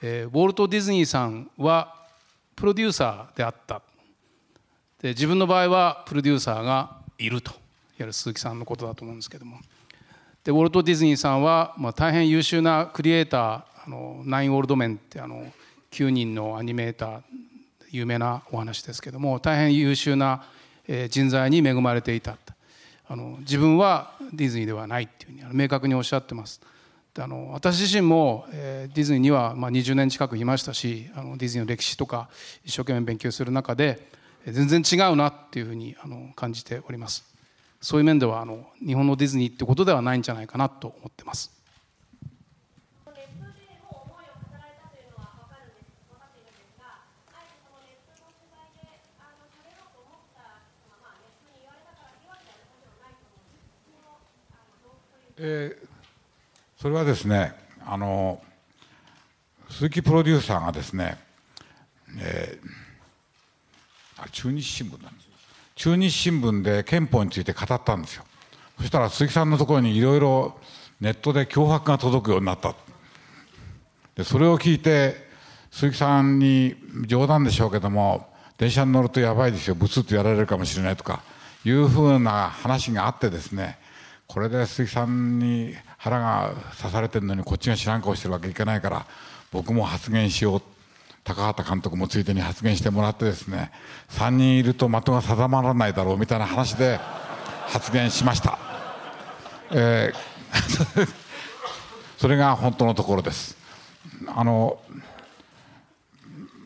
ウォルト・ディズニーさんはプロデューサーであったで自分の場合はプロデューサーがいると。いわゆる鈴木さんのことだと思うんですけども。でウォルト・ディズニーさんは、まあ、大変優秀なクリエイターあのナイン・オールドメンってあの9人のアニメーター有名なお話ですけども大変優秀な人材に恵まれていたあの自分はディズニーではないっていうふうに明確におっしゃってます。であの私自身も、え、ディズニーには、まあ、20年近くいましたしあのディズニーの歴史とか一生懸命勉強する中で全然違うなっていうふうにあの感じております。そういう面ではあの日本のディズニーってことではないんじゃないかなと思ってます。えー、それはですねあの鈴木プロデューサーがですね、えーあ中日新聞なんです中日新聞で憲法について語ったんですよ。そしたら鈴木さんのところにいろいろネットで脅迫が届くようになった。でそれを聞いて鈴木さんに冗談でしょうけども電車に乗るとやばいですよ。ブツッとやられるかもしれないとかいうふうな話があってですねこれで鈴木さんに腹が刺されてるのにこっちが知らん顔してるわけいけないから僕も発言しよう高畑監督もついでに発言してもらってですね3人いると的が定まらないだろうみたいな話で発言しました、えー、<laughs> それが本当のところです。あの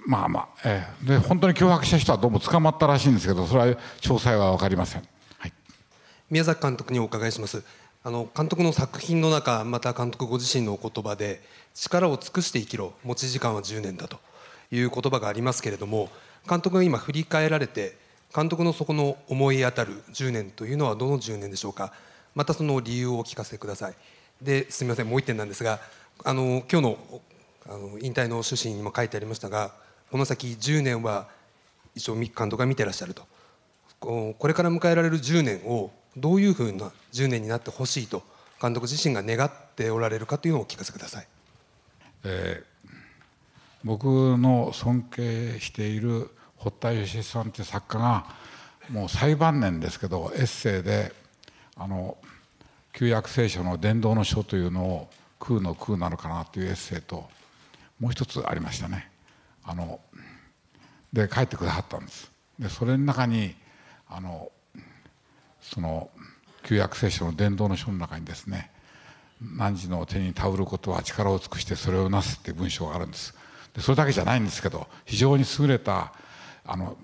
まあまあ、えー、で本当に脅迫した人はどうも捕まったらしいんですけどそれは詳細は分かりません、はい、宮崎監督にお伺いします。あの監督の作品の中また監督ご自身のお言葉で力を尽くして生きろ持ち時間は10年だと。いう言葉がありますけれども監督が今振り返られて監督のそこの思い当たる10年というのはどの10年でしょうか。またその理由をお聞かせください。ですみませんもう一点なんですがあの今日のあの引退の趣旨にも書いてありましたがこの先10年は一応監督が見てらっしゃると。これから迎えられる10年をどういうふうな10年になってほしいと監督自身が願っておられるかというのをお聞かせください。えー僕の尊敬している堀田芳さんって作家がもう最晩年ですけどエッセイであの旧約聖書の伝道の書というのを空の空なのかなというエッセイともう一つありましたね。あので書いてくださったんです。でそれの中にあのその旧約聖書の伝道の書の中にですね汝の手に頼ることは力を尽くしてそれをなすっていう文章があるんです。それだけじゃないんですけど非常に優れたあの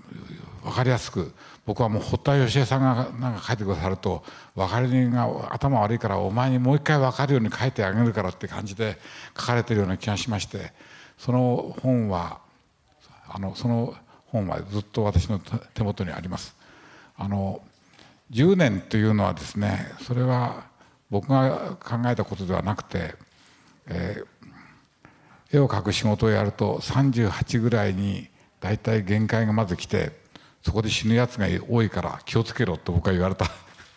分かりやすく僕はもう堀田芳恵さんがなんか書いてくださると分かりが頭悪いからお前にもう一回分かるように書いてあげるからって感じで書かれてるような気がしましてその本はあのその本はずっと私の手元にあります。あの10年というのはですねそれは僕が考えたことではなくて、えー、絵を描く仕事をやると38ぐらいに大体限界がまず来てそこで死ぬやつが多いから気をつけろと僕は言われた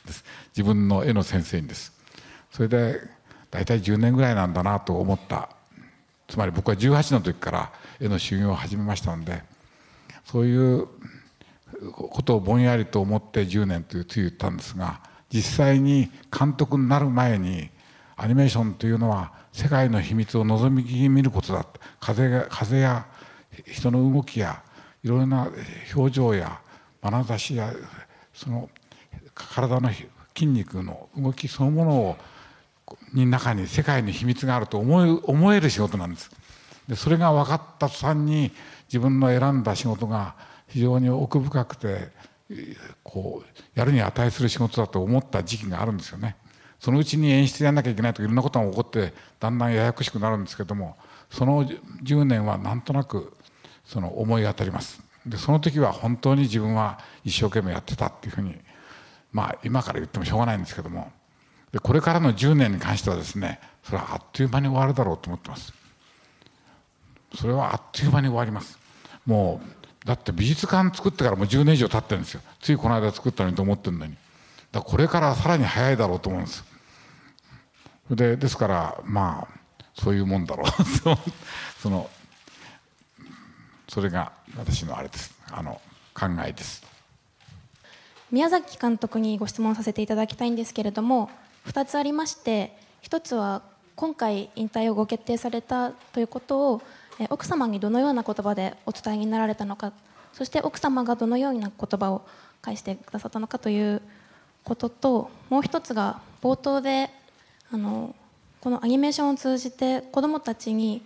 です。自分の絵の先生にです。それで大体10年ぐらいなんだなと思った。つまり僕は18の時から絵の修行を始めましたのでそういうことをぼんやりと思って10年というつい言ったんですが実際に監督になる前にアニメーションというのは世界の秘密を望み見ることだ風が風や人の動きやいろいろな表情や眼差しやその体の筋肉の動きそのものをに中に世界の秘密があると思え思える仕事なんです。でそれが分かった途端に自分の選んだ仕事が非常に奥深くてこうやるに値する仕事だと思った時期があるんですよね。そのうちに演出やんなきゃいけないとかいろんなことが起こってだんだんややこしくなるんですけどもその10年はなんとなくその思い当たります。でその時は本当に自分は一生懸命やってたっていうふうにまあ今から言ってもしょうがないんですけどもでこれからの10年に関してはですねそれはあっという間に終わるだろうと思ってます。それはあっという間に終わります。もうだって美術館作ってからもう10年以上経ってるんですよ。ついこの間作ったのにと思ってるのに。だからこれからさらに早いだろうと思うんです。でですからまあそういうもんだろう。<laughs> そのそれが私のあれです。あの考えです。宮崎監督にご質問させていただきたいんですけれども2つありまして1つは今回引退をご決定されたということを奥様にどのような言葉でお伝えになられたのかそして奥様がどのような言葉を返してくださったのかということともう一つが冒頭であのこのアニメーションを通じて子どもたちに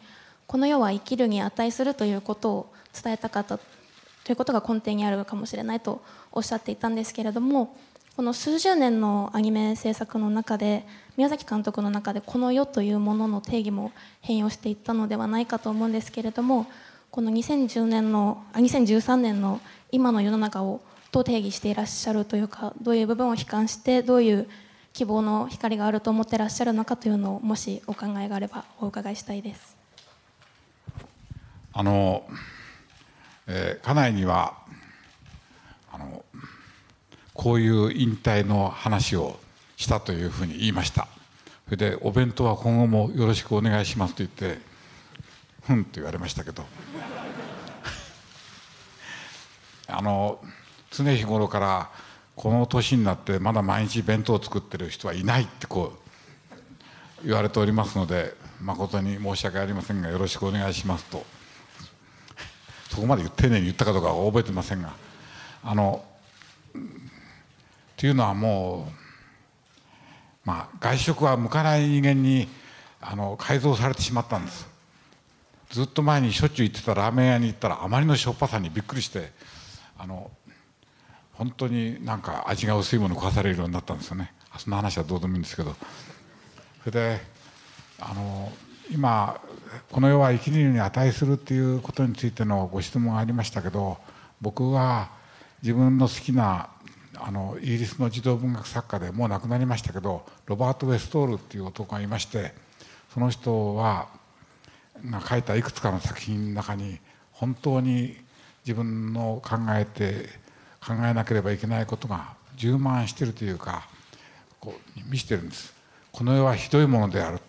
この世は生きるに値するということを伝えたかったということが根底にあるかもしれないとおっしゃっていたんですけれどもこの数十年のアニメ制作の中で宮崎監督の中でこの世というものの定義も変容していったのではないかと思うんですけれどもこの2010年のあ2013年の今の世の中をどう定義していらっしゃるというかどういう部分を悲観してどういう希望の光があると思ってらっしゃるのかというのをもしお考えがあればお伺いしたいです。あの、えー、家内にはあのこういう引退の話をしたというふうに言いましたそれでお弁当は今後もよろしくお願いしますと言ってふんと言われましたけど <laughs> あの常日頃からこの年になってまだ毎日弁当を作ってる人はいないってこう言われておりますので誠に申し訳ありませんがよろしくお願いしますと。そこまで丁寧に言ったかどうかは覚えてませんがあのというのはもう、まあ、外食は向かない人間にあの改造されてしまったんです。ずっと前にしょっちゅう行ってたラーメン屋に行ったらあまりのしょっぱさにびっくりしてあの本当になんか味が薄いもの食わされるようになったんですよね。そんな話はどうでもいいんですけど。それであの今この世は生きるに値するっていうことについてのご質問がありましたけど僕は自分の好きなあのイギリスの児童文学作家でもう亡くなりましたけどロバート・ウェストールっていう男がいましてその人はが書いたいくつかの作品の中に本当に自分の考えて考えなければいけないことが充満してるというかこう見せてるんです。この世はひどいものである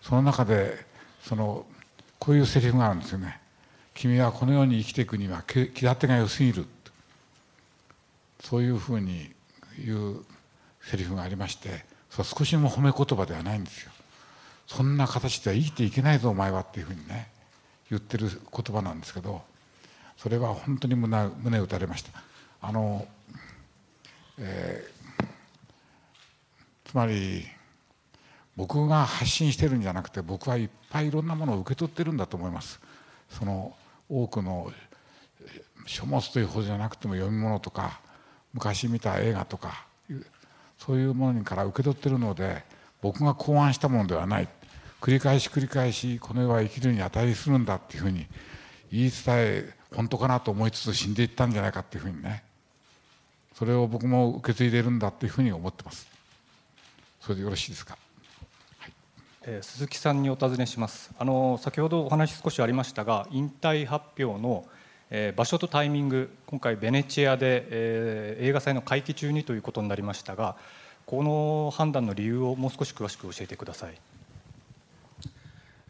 その中でそのこういうセリフがあるんですよね。君はこの世に生きていくには気立てが良すぎるそういうふうに言うセリフがありましてそ少しも褒め言葉ではないんですよそんな形では生きていけないぞお前はっていうふうにね言ってる言葉なんですけどそれは本当に胸胸打たれましたあの、えー、つまり僕が発信してるんじゃなくて僕はいっぱいいろんなものを受け取ってるんだと思います。その多くの書物というほどじゃなくても読み物とか昔見た映画とかそういうものから受け取ってるので僕が考案したものではない。繰り返し繰り返しこの世は生きるに値するんだっていうふうに言い伝え本当かなと思いつつ死んでいったんじゃないかっていうふうにね。それを僕も受け継いでいるんだっていうふうに思ってます。それでよろしいですか？え鈴木さんにお尋ねします。あの先ほどお話少しありましたが引退発表の、えー、場所とタイミング今回ベネチアで、えー、映画祭の会期中にということになりましたがこの判断の理由をもう少し詳しく教えてください。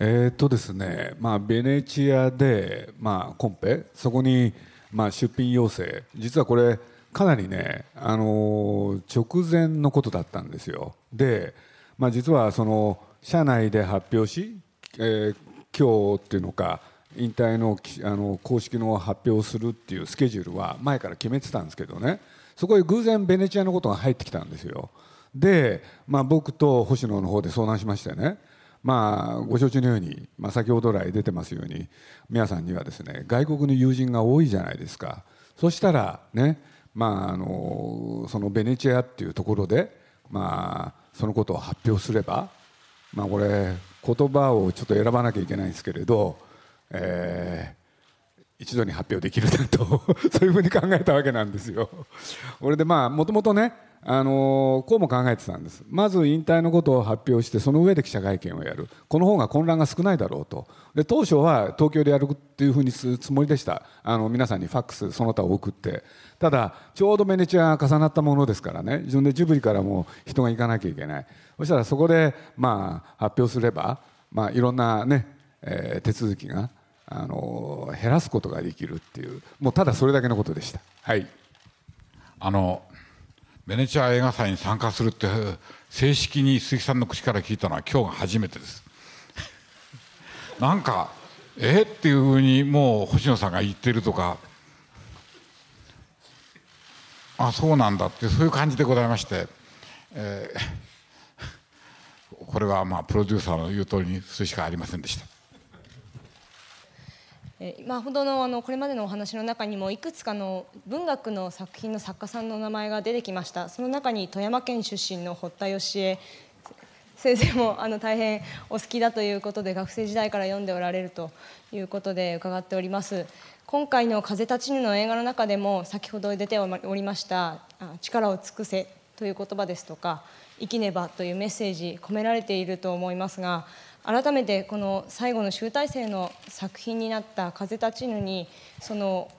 えー、っとですね、まあ、ベネチアで、まあ、コンペそこに、まあ、出品要請実はこれかなりね、あの直前のことだったんですよ。で、まあ、実はその社内で発表し、えー、今日っていうのか引退のあの公式の発表をするっていうスケジュールは前から決めてたんですけどね。そこへ偶然ベネチアのことが入ってきたんですよ。で、まあ、僕と星野の方で相談しましてね。まあ、ご承知のように、まあ、先ほど来出てますように皆さんにはですね外国の友人が多いじゃないですか。そしたらね、まあ、あのそのベネチアっていうところで、まあ、そのことを発表すればまあ、これ言葉をちょっと選ばなきゃいけないんですけれど、えー、一度に発表できるなと <laughs> そういうふうに考えたわけなんですよ。これでまあもともとねあのこうも考えてたんです。まず引退のことを発表してその上で記者会見をやる。この方が混乱が少ないだろうと。で当初は東京でやるっていうふうにするつもりでした。あの皆さんにファックスその他を送って。ただちょうどベネチアが重なったものですからね。自分でジブリからも人が行かなきゃいけない。そしたらそこでまあ発表すれば、まあ、いろんなね、えー、手続きがあの減らすことができるっていう。もうただそれだけのことでした。はい。あのベネチア映画祭に参加するって正式に鈴木さんの口から聞いたのは今日が初めてです。なんかえ？っていうふうにもう星野さんが言ってるとか。あそうなんだってそういう感じでございまして、えー、これはまあプロデューサーの言う通りにするしかありませんでした。今ほどのあのこれまでのお話の中にもいくつかの文学の作品の作家さんの名前が出てきました。その中に富山県出身の堀田芳恵先生もあの大変お好きだということで学生時代から読んでおられるということで伺っております。今回の「風立ちぬ」の映画の中でも先ほど出ておりました「力を尽くせ」という言葉ですとか「生きねば」というメッセージ込められていると思いますが改めてこの最後の集大成の作品になった「風立ちぬ」にその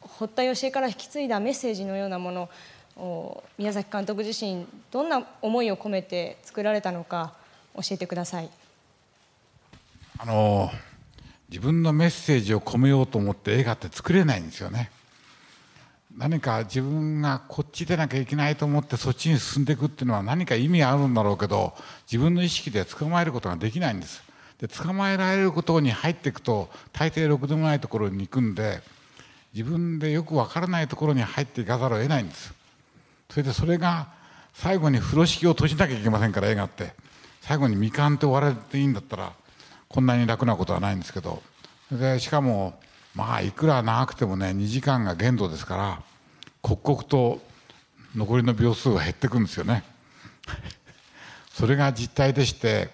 堀田芳恵から引き継いだメッセージのようなものを宮崎監督自身どんな思いを込めて作られたのか教えてください。あの自分のメッセージを込めようと思って映画って作れないんですよね。何か自分がこっちでなきゃいけないと思ってそっちに進んでいくっていうのは何か意味あるんだろうけど自分の意識で捕まえることができないんです。で捕まえられることに入っていくと大抵ろくでもないところに行くんで自分でよくわからないところに入っていかざるを得ないんです。それでそれが最後に風呂敷を閉じなきゃいけませんから映画って。最後に未完って終われていいんだったらこんなに楽なことはないんですけど。でしかもまあいくら長くてもね2時間が限度ですから刻々と残りの秒数が減っていくんですよね。<laughs> それが実態でして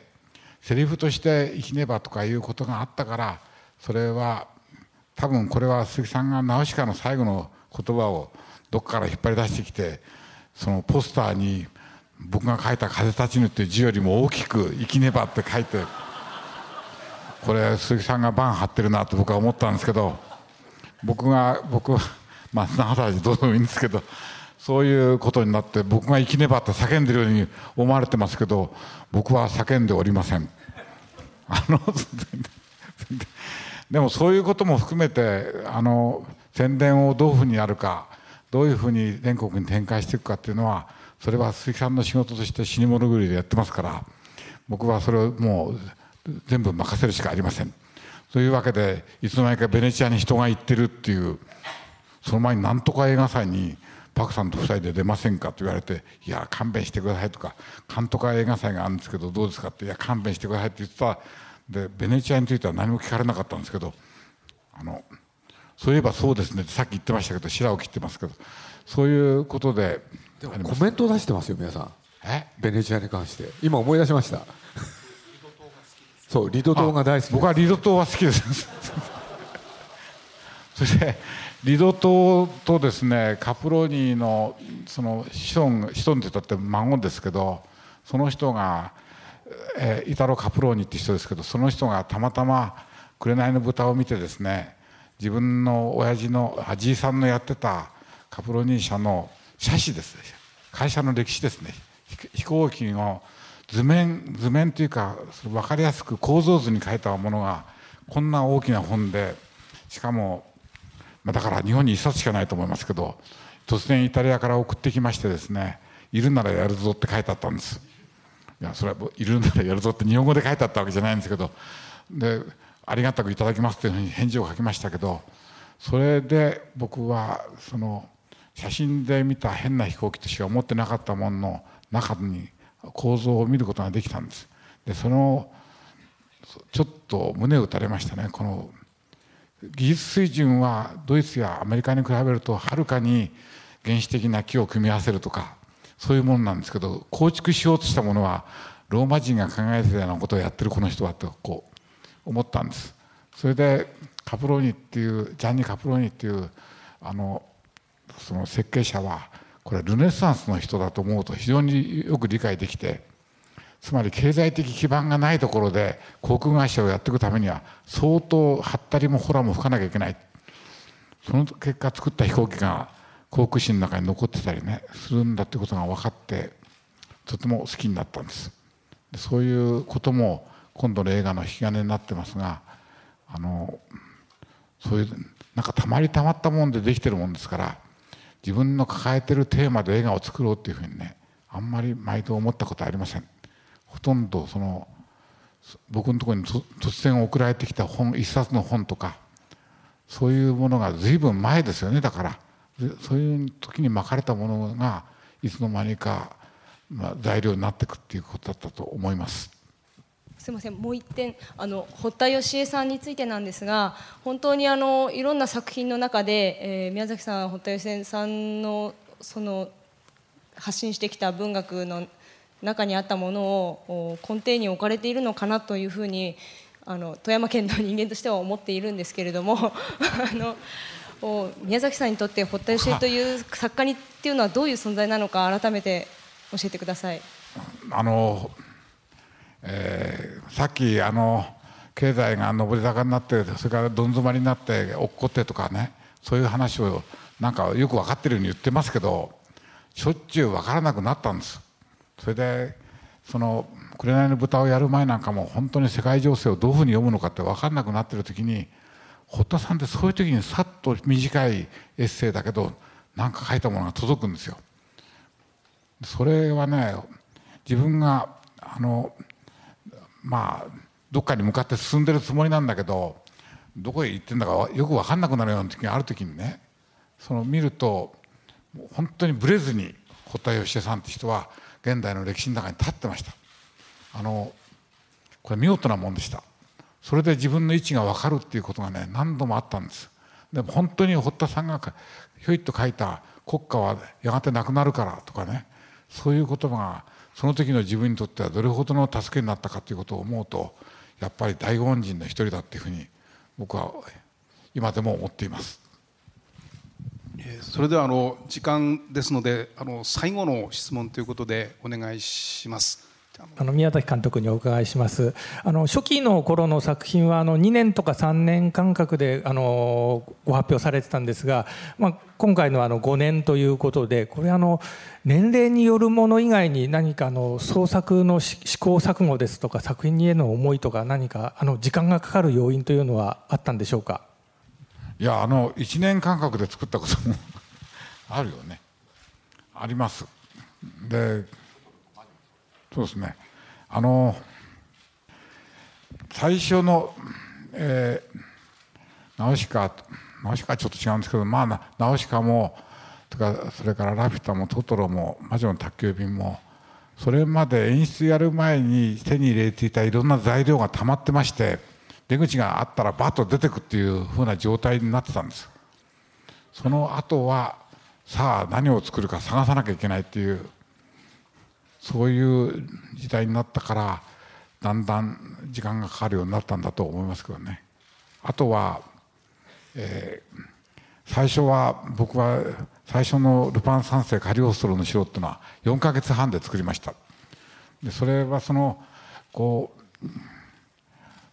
セリフとして生きねばとかいうことがあったからそれは多分これは鈴木さんがナウシカの最後の言葉をどっかから引っ張り出してきてそのポスターに僕が書いた「風立ちぬ」っていう字よりも大きく「生きねば」って書いてこれ鈴木さんがバン張ってるなと僕は思ったんですけど僕が僕はまあ綱渡りどうでもいいんですけどそういうことになって僕が生きねばって叫んでるように思われてますけど僕は叫んでおりません。あの全然でもそういうことも含めてあの宣伝をどういうふうにやるかどういうふうに全国に展開していくかっていうのはそれは鈴木さんの仕事として死に物狂いでやってますから僕はそれをもう全部任せるしかありません。というわけでいつの間にかベネチアに人が行ってるっていうその前になんとか映画祭にパクさんと2人で出ませんかと言われて「いや勘弁してください」とか「監督映画祭があるんですけどどうですか?」って「いや勘弁してください」って言ってた。でベネチアについては何も聞かれなかったんですけどあのそういえばそうですねってさっき言ってましたけど白を切ってますけどそういうことででもコメント出してますよ皆さん。え？ベネチアに関して。今思い出しましたそうリド島が大好き。僕はリド島は好きです。<laughs> そしてリド島とですねカプローニのその子孫子孫って言ったって孫ですけどその人が、えー、イタロ・カプローニって人ですけどその人がたまたま「紅の豚」を見てですね自分の親父のじいさんのやってたカプロニー社の写真です会社の歴史ですね。飛行機の図面図面というか分かりやすく構造図に書いたものがこんな大きな本でしかもまあ、だから日本に一冊しかないと思いますけど突然イタリアから送ってきましてですね「いるならやるぞ」って書いてあったんです。いやそれはいるならやるぞって日本語で書いてあったわけじゃないんですけどでありがたくいただきますっていうふうに返事を書きましたけどそれで僕はその写真で見た変な飛行機としか思ってなかったものの中に構造を見ることができたんです。でそのちょっと胸を打たれましたね。この技術水準はドイツやアメリカに比べるとはるかに原始的な木を組み合わせるとかそういうものなんですけど構築しようとしたものはローマ人が考えてたようなことをやってるこの人はとこう思ったんです。それでカプローニっていうジャンニ・カプローニっていうあのその設計者はこれルネサンスの人だと思うと非常によく理解できてつまり経済的基盤がないところで航空会社をやっていくためには相当はったりもホラも吹かなきゃいけない。その結果作った飛行機が航空士の中に残ってたりねするんだってことが分かってとても好きになったんです。そういうことも今度の映画の引き金になってますがあのそういうなんかたまりたまったもんでできてるもんですから自分の抱えてるテーマで映画を作ろうっていうふうにねあんまり毎度思ったことありません。ほとんどその僕のところに突然送られてきた本一冊の本とかそういうものが随分前ですよねだからそういう時に巻かれたものがいつの間にか、まあ、材料になっていくっていうことだったと思います。すみませんもう一点あの堀田芳恵さんについてなんですが本当にあのいろんな作品の中で、えー、宮崎さん堀田芳恵さんのその発信してきた文学の中にあったものを根底に置かれているのかなというふうにあの富山県の人間としては思っているんですけれども <laughs> あの宮崎さんにとって堀田芳恵という作家にっていうのはどういう存在なのか改めて教えてください。あの、えー、さっきあの経済が上り坂になってそれからどん詰まりになって落っこってとかねそういう話をなんかよく分かってるように言ってますけどしょっちゅう分からなくなったんです。それでその「紅の豚」をやる前なんかも本当に世界情勢をどういうふうに読むのかって分かんなくなってる時に堀田さんってそういう時にさっと短いエッセイだけど何か書いたものが届くんですよ。それはね自分があのまあどっかに向かって進んでるつもりなんだけどどこへ行ってんだかよく分かんなくなるような時がある時にねその見ると本当にブレずに堀田芳恵さんって人は現代の歴史の中に立ってました。あのこれ見事なもんでした。それで自分の位置が分かるっていうことがね何度もあったんです。でも本当に堀田さんがひょいっと書いた「国家はやがてなくなるから」とかねそういう言葉がその時の自分にとってはどれほどの助けになったかということを思うとやっぱり大恩人の一人だっていうふうに僕は今でも思っています。それではあの時間ですのであの最後の質問ということでお願いします。あの宮崎監督にお伺いします。あの初期の頃の作品はあの2年とか3年間隔であのご発表されてたんですが、まあ、今回のあの5年ということでこれあの年齢によるもの以外に何かあの創作の試行錯誤ですとか作品への思いとか何かあの時間がかかる要因というのはあったんでしょうか？いやあの1年間隔で作ったことも <laughs> あるよね。あります。でそうですね。あの最初の、えー、ナウシカナウシカはちょっと違うんですけどまあナウシカもとかそれから「ラピュタ」も「トトロ」も「魔女の宅急便」もそれまで演出やる前に手に入れていたいろんな材料が溜まってまして出口があったらバッと出てくっていうふうな状態になってたんです。その後はさあ何を作るか探さなきゃいけないっていうそういう時代になったからだんだん時間がかかるようになったんだと思いますけどね。あとはえー、最初は僕は最初のルパン三世カリオストロの城っていうのは4か月半で作りました。でそれはそのこう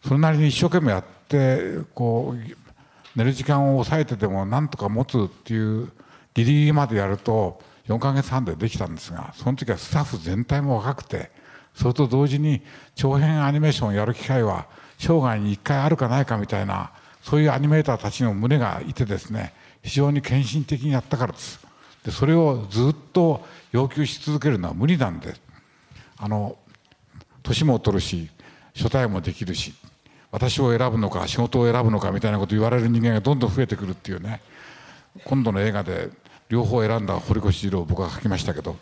それなりに一生懸命やってこう寝る時間を抑えてでもなんとか持つっていうギリギリまでやると4か月半でできたんですがその時はスタッフ全体も若くてそれと同時に長編アニメーションをやる機会は生涯に1回あるかないかみたいなそういうアニメーターたちの胸がいてですね非常に献身的にやったからです。でそれをずっと要求し続けるのは無理なんであの年も取るし初対もできるし私を選ぶのか仕事を選ぶのかみたいなこと言われる人間がどんどん増えてくるっていうね今度の映画で両方選んだ堀越二郎を僕は書きましたけど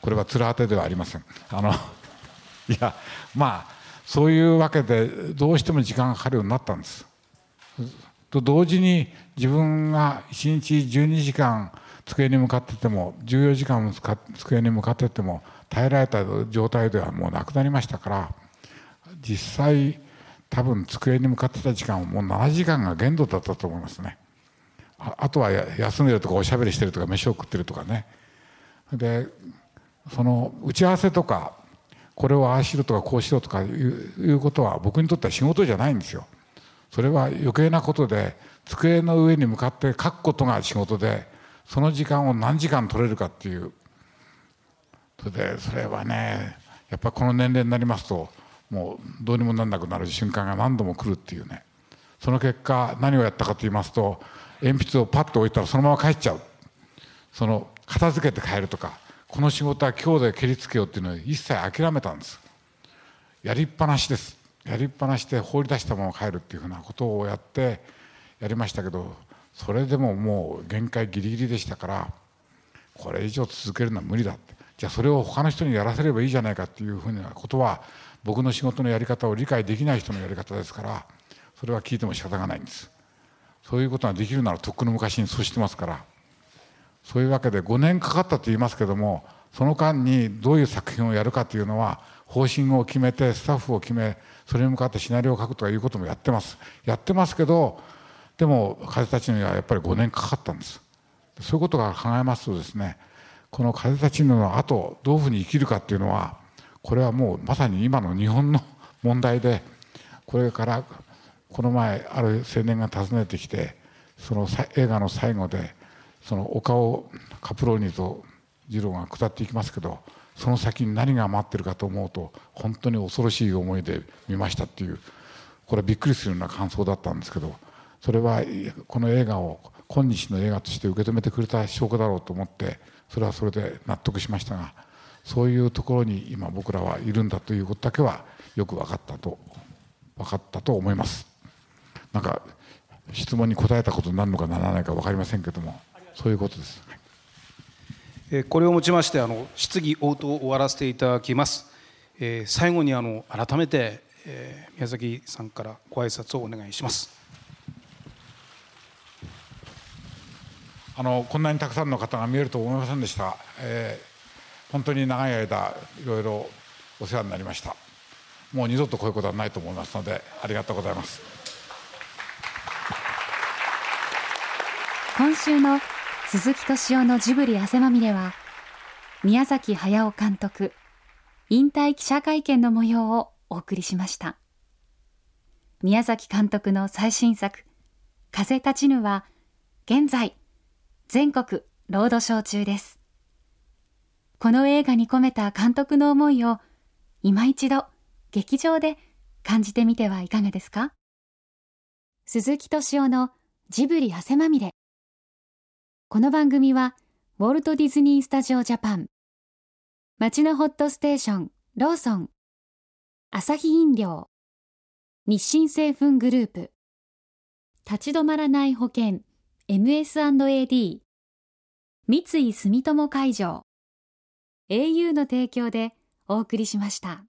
これは面当てではありません。あの <laughs> いやまあそういうわけでどうしても時間がかかるようになったんです。と同時に自分が1日12時間机に向かってても14時間も机に向かってても耐えられた状態ではもうなくなりましたから実際多分机に向かってた時間はもう7時間が限度だったと思いますね。あとは休んでるとかおしゃべりしてるとか飯を食ってるとかね。でその打ち合わせとかこれをああしろとかこうしろとかいうことは僕にとっては仕事じゃないんですよ。それは余計なことで机の上に向かって書くことが仕事でその時間を何時間取れるかっていう。それでそれはねやっぱこの年齢になりますともうどうにもなんなくなる瞬間が何度も来るっていうね。その結果何をやったかと言いますと鉛筆をパッと置いたらそのまま帰っちゃう。その片付けて帰るとかこの仕事は今日で蹴りつけようっていうのを一切諦めたんです。やりっぱなしです。やりっぱなしで放り出したまま帰るっていうふうなことをやってやりましたけどそれでももう限界ギリギリでしたからこれ以上続けるのは無理だって。じゃあそれを他の人にやらせればいいじゃないかっていうふうなことは僕の仕事のやり方を理解できない人のやり方ですからそれは聞いても仕方がないんです。そういうことができるならとっくの昔にそうしてますから。そういうわけで5年かかったと言いますけどもその間にどういう作品をやるかというのは方針を決めてスタッフを決めそれに向かってシナリオを書くとかいうこともやってます。やってますけどでも風たちにはやっぱり5年かかったんです。そういうことが考えますとですねこの風たちの後どういうふうに生きるかっていうのはこれはもうまさに今の日本の問題でこれからこの前ある青年が訪ねてきてその映画の最後でその丘をカプローニと次郎が下っていきますけどその先に何が待ってるかと思うと本当に恐ろしい思いで見ましたっていうこれびっくりするような感想だったんですけどそれはこの映画を今日の映画として受け止めてくれた証拠だろうと思ってそれはそれで納得しましたがそういうところに今僕らはいるんだということだけはよく分かったと分かったと思います。なんか質問に答えたことになるのかならないか分かりませんけどもそういうことです。これをもちましてあの質疑応答を終わらせていただきます。えー、最後にあの改めて、えー、宮崎さんからご挨拶をお願いします。あのこんなにたくさんの方が見えると思いませんでした。えー、本当に長い間いろいろお世話になりました。もう二度とこういうことはないと思いますのでありがとうございます。今週の鈴木敏夫のジブリ汗まみれは宮崎駿監督引退記者会見の模様をお送りしました。宮崎監督の最新作風立ちぬは現在全国ロードショー中です。この映画に込めた監督の思いを今一度劇場で感じてみてはいかがですか？鈴木敏夫のジブリ汗まみれ。この番組は、ウォルト・ディズニー・スタジオ・ジャパン、街のホットステーション、ローソン、アサヒ飲料、日清製粉グループ、立ち止まらない保険、MS&AD、三井住友海上、au の提供でお送りしました。